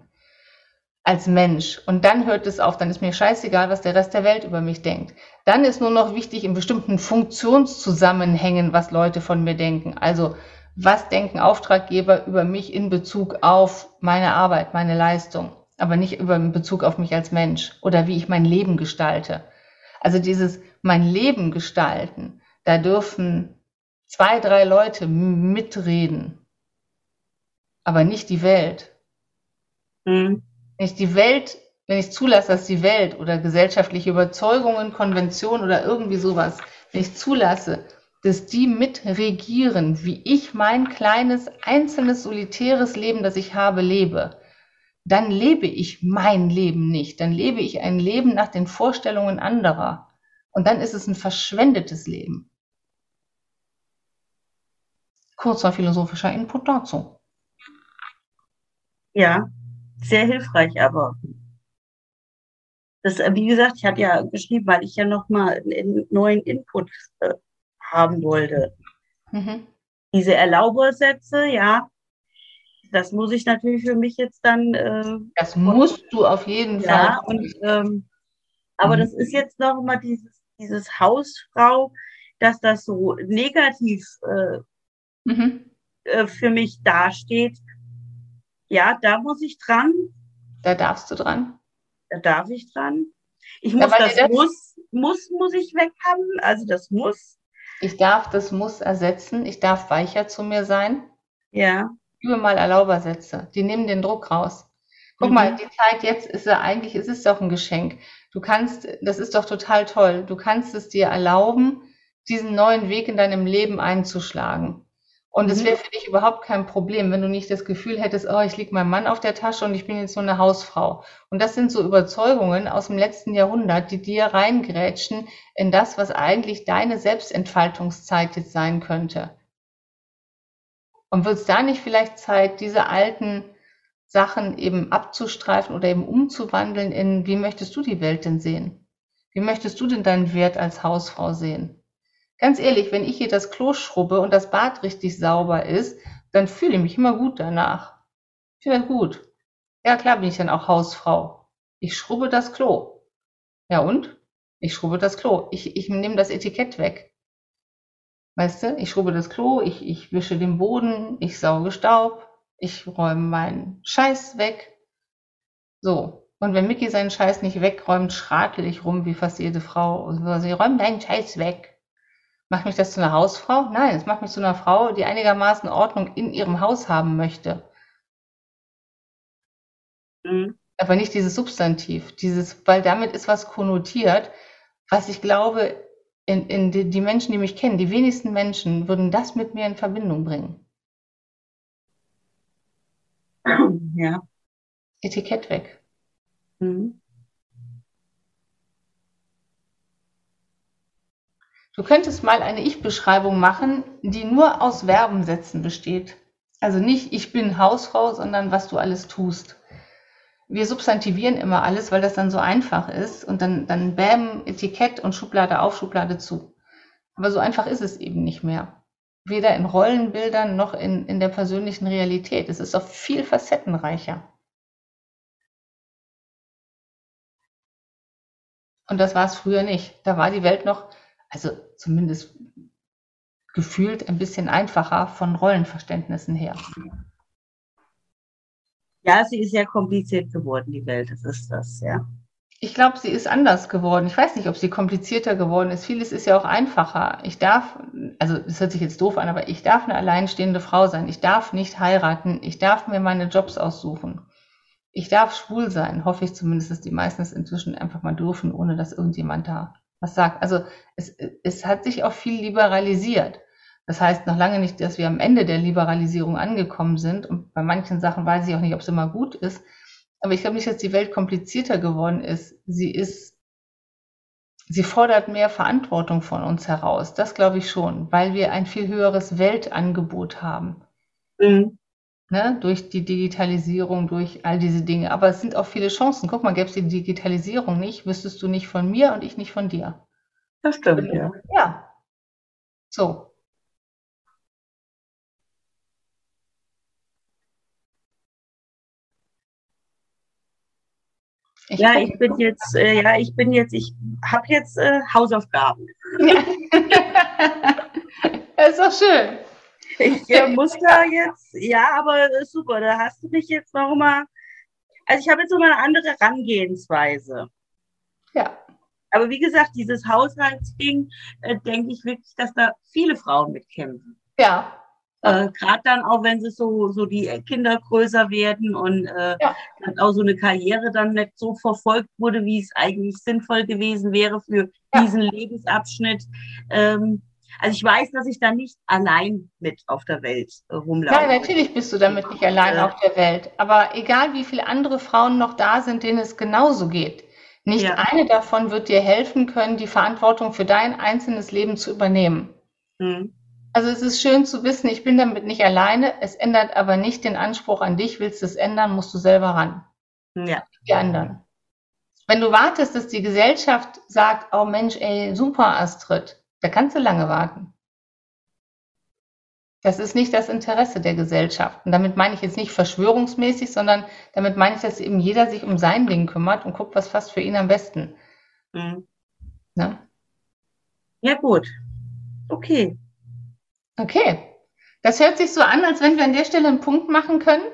Als Mensch. Und dann hört es auf, dann ist mir scheißegal, was der Rest der Welt über mich denkt. Dann ist nur noch wichtig in bestimmten Funktionszusammenhängen, was Leute von mir denken. Also, was denken Auftraggeber über mich in Bezug auf meine Arbeit, meine Leistung, aber nicht über in Bezug auf mich als Mensch oder wie ich mein Leben gestalte. Also dieses mein Leben gestalten, da dürfen zwei, drei Leute mitreden, aber nicht die Welt. Mhm. Wenn ich die Welt, wenn ich zulasse, dass die Welt oder gesellschaftliche Überzeugungen, Konventionen oder irgendwie sowas, wenn ich zulasse, dass die mitregieren, wie ich mein kleines, einzelnes, solitäres Leben, das ich habe, lebe, dann lebe ich mein Leben nicht. Dann lebe ich ein Leben nach den Vorstellungen anderer. Und dann ist es ein verschwendetes Leben. Kurzer philosophischer Input dazu. Ja, sehr hilfreich, aber das, wie gesagt, ich hatte ja geschrieben, weil ich ja nochmal einen neuen Input äh, haben wollte. Mhm. Diese Erlaubersätze, ja, das muss ich natürlich für mich jetzt dann, äh, Das musst du auf jeden ja, Fall. und, ähm, aber Mhm. das ist jetzt noch mal dieses, dieses Hausfrau, dass das so negativ äh, Mhm. äh, für mich dasteht. Ja, da muss ich dran, Da darfst du dran. da darf ich dran. Ich Ja, muss weil das das- muss, muss, muss ich weg haben. Also das muss, Ich darf das Muss ersetzen. Ich darf weicher zu mir sein. ja. Übe mal Erlaubersätze. Die nehmen den Druck raus. Guck Mhm. mal, die Zeit jetzt ist ja eigentlich, es ist doch ein Geschenk. Du kannst, das ist doch total toll. Du kannst es dir erlauben, diesen neuen Weg in deinem Leben einzuschlagen. Und es Mhm. wäre für dich überhaupt kein Problem, wenn du nicht das Gefühl hättest, oh, ich liege meinem Mann auf der Tasche und ich bin jetzt nur eine Hausfrau. Und das sind so Überzeugungen aus dem letzten Jahrhundert, die dir reingrätschen in das, was eigentlich deine Selbstentfaltungszeit jetzt sein könnte. Und wird es da nicht vielleicht Zeit, diese alten Sachen eben abzustreifen oder eben umzuwandeln in, wie möchtest du die Welt denn sehen? Wie möchtest du denn deinen Wert als Hausfrau sehen? Ganz ehrlich, wenn ich hier das Klo schrubbe und das Bad richtig sauber ist, dann fühle ich mich immer gut danach. Ich finde das gut. Ja, klar bin ich dann auch Hausfrau. Ich schrubbe das Klo. Ja und? Ich schrubbe das Klo. Ich, ich nehme das Etikett weg. Weißt du, ich schrubbe das Klo, ich, ich wische den Boden, ich sauge Staub, ich räume meinen Scheiß weg. So. Und wenn Mickey seinen Scheiß nicht wegräumt, schratel ich rum wie fast jede Frau. Und so, sie räumt deinen Scheiß weg. Macht mich das zu einer Hausfrau? Nein, es macht mich zu einer Frau, die einigermaßen Ordnung in ihrem Haus haben möchte. Mhm. Aber nicht dieses Substantiv, dieses, weil damit ist was konnotiert, was ich glaube, in, in die, die Menschen, die mich kennen, die wenigsten Menschen würden das mit mir in Verbindung bringen. Ja. Etikett weg. Mhm. Du könntest mal eine Ich-Beschreibung machen, die nur aus Verbensätzen besteht. Also nicht ich bin Hausfrau, sondern was du alles tust. Wir substantivieren immer alles, weil das dann so einfach ist und dann, dann bäm, Etikett und Schublade auf, Schublade zu. Aber so einfach ist es eben nicht mehr. Weder in Rollenbildern noch in, in der persönlichen Realität. Es ist doch viel facettenreicher. Und das war es früher nicht. Da war die Welt noch, also zumindest gefühlt ein bisschen einfacher von Rollenverständnissen her. Ja, sie ist sehr kompliziert geworden, die Welt, das ist das, ja. Ich glaube, sie ist anders geworden. Ich weiß nicht, ob sie komplizierter geworden ist. Vieles ist ja auch einfacher. Ich darf, also das hört sich jetzt doof an, aber ich darf eine alleinstehende Frau sein. Ich darf nicht heiraten. Ich darf mir meine Jobs aussuchen. Ich darf schwul sein. Hoffe ich zumindest, dass die meisten es inzwischen einfach mal dürfen, ohne dass irgendjemand da was sagt. Also es, es hat sich auch viel liberalisiert. Das heißt noch lange nicht, dass wir am Ende der Liberalisierung angekommen sind. Und bei manchen Sachen weiß ich auch nicht, ob es immer gut ist. Aber ich glaube nicht, dass die Welt komplizierter geworden ist. Sie ist, sie fordert mehr Verantwortung von uns heraus. Das glaube ich schon, weil wir ein viel höheres Weltangebot haben. Mhm. Ne, durch die Digitalisierung, durch all diese Dinge. Aber es sind auch viele Chancen. Guck mal, gäbe es die Digitalisierung nicht, wüsstest du nicht von mir und ich nicht von dir. Das stimmt, ja. Ja. So. Ich ja, ich bin jetzt, äh, ja, ich bin jetzt, ich habe jetzt äh, Hausaufgaben. Ja. das ist doch schön. Ich äh, muss da jetzt, ja, aber super, da hast du mich jetzt noch mal, also ich habe jetzt noch mal eine andere Herangehensweise. Ja. Aber wie gesagt, dieses Haushaltsding, äh, denke ich wirklich, dass da viele Frauen mitkämpfen. Ja, äh, Gerade dann auch, wenn sie so, so die Kinder größer werden und äh, ja. auch so eine Karriere dann nicht so verfolgt wurde, wie es eigentlich sinnvoll gewesen wäre für ja. diesen Lebensabschnitt. Ähm, also ich weiß, dass ich da nicht allein mit auf der Welt äh, rumlaufe. Nein, natürlich bist du damit nicht allein äh, auf der Welt. Aber egal, wie viele andere Frauen noch da sind, denen es genauso geht. Nicht ja. eine davon wird dir helfen können, die Verantwortung für dein einzelnes Leben zu übernehmen. Mhm. Also es ist schön zu wissen, ich bin damit nicht alleine. Es ändert aber nicht den Anspruch an dich. Willst du es ändern, musst du selber ran. Ja. Die anderen. Wenn du wartest, dass die Gesellschaft sagt, oh Mensch, ey, super Astrid, da kannst du lange warten. Das ist nicht das Interesse der Gesellschaft. Und damit meine ich jetzt nicht verschwörungsmäßig, sondern damit meine ich, dass eben jeder sich um sein Ding kümmert und guckt, was passt für ihn am besten. Mhm. Ne? Ja, gut. Okay. Okay. Das hört sich so an, als wenn wir an der Stelle einen Punkt machen können.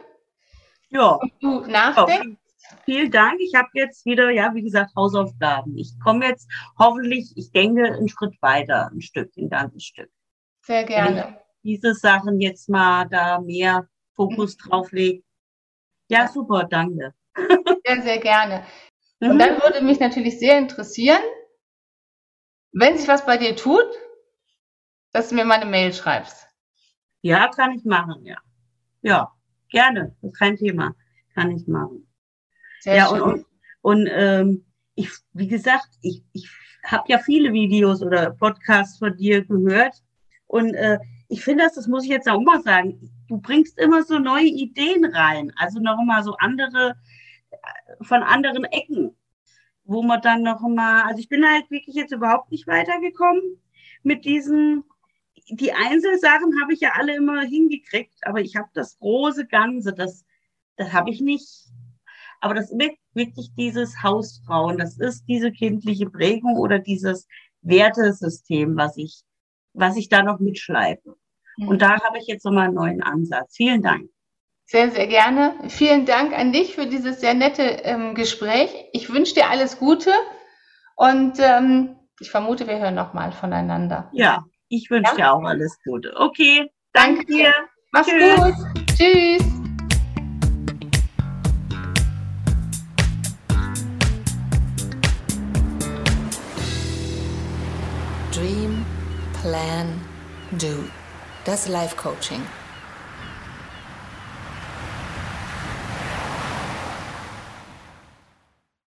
Ja. Und du nachdenkst. Vielen Dank. Ich habe jetzt wieder, ja, wie gesagt, Hausaufgaben. Ich komme jetzt hoffentlich, ich denke, einen Schritt weiter, ein Stück, ein ganzes Stück. Sehr gerne. diese Sachen jetzt mal da mehr Fokus mhm. drauf lege. Ja, super, danke. Sehr, sehr gerne. Und mhm. dann würde mich natürlich sehr interessieren, wenn sich was bei dir tut, dass du mir mal eine Mail schreibst. Ja, kann ich machen, ja. Ja, gerne. Kein Thema. Kann ich machen. Sehr ja, schön. und, und, und ähm, ich, wie gesagt, ich, ich habe ja viele Videos oder Podcasts von dir gehört. Und äh, ich finde das, das muss ich jetzt auch mal sagen, du bringst immer so neue Ideen rein. Also noch mal so andere, äh, von anderen Ecken, wo man dann noch mal, also ich bin halt wirklich jetzt überhaupt nicht weitergekommen mit diesen die Einzelsachen habe ich ja alle immer hingekriegt, aber ich habe das große Ganze, das, das habe ich nicht. Aber das ist wirklich dieses Hausfrauen, das ist diese kindliche Prägung oder dieses Wertesystem, was ich, was ich da noch mitschleife. Mhm. Und da habe ich jetzt nochmal einen neuen Ansatz. Vielen Dank. Sehr, sehr gerne. Vielen Dank an dich für dieses sehr nette ähm, Gespräch. Ich wünsche dir alles Gute und ähm, ich vermute, wir hören nochmal voneinander. Ja, ich wünsche ja. dir auch alles Gute. Okay, danke, dir. Mach's Tschüss. gut. Tschüss. Dream, Plan, Do. Das Life Coaching.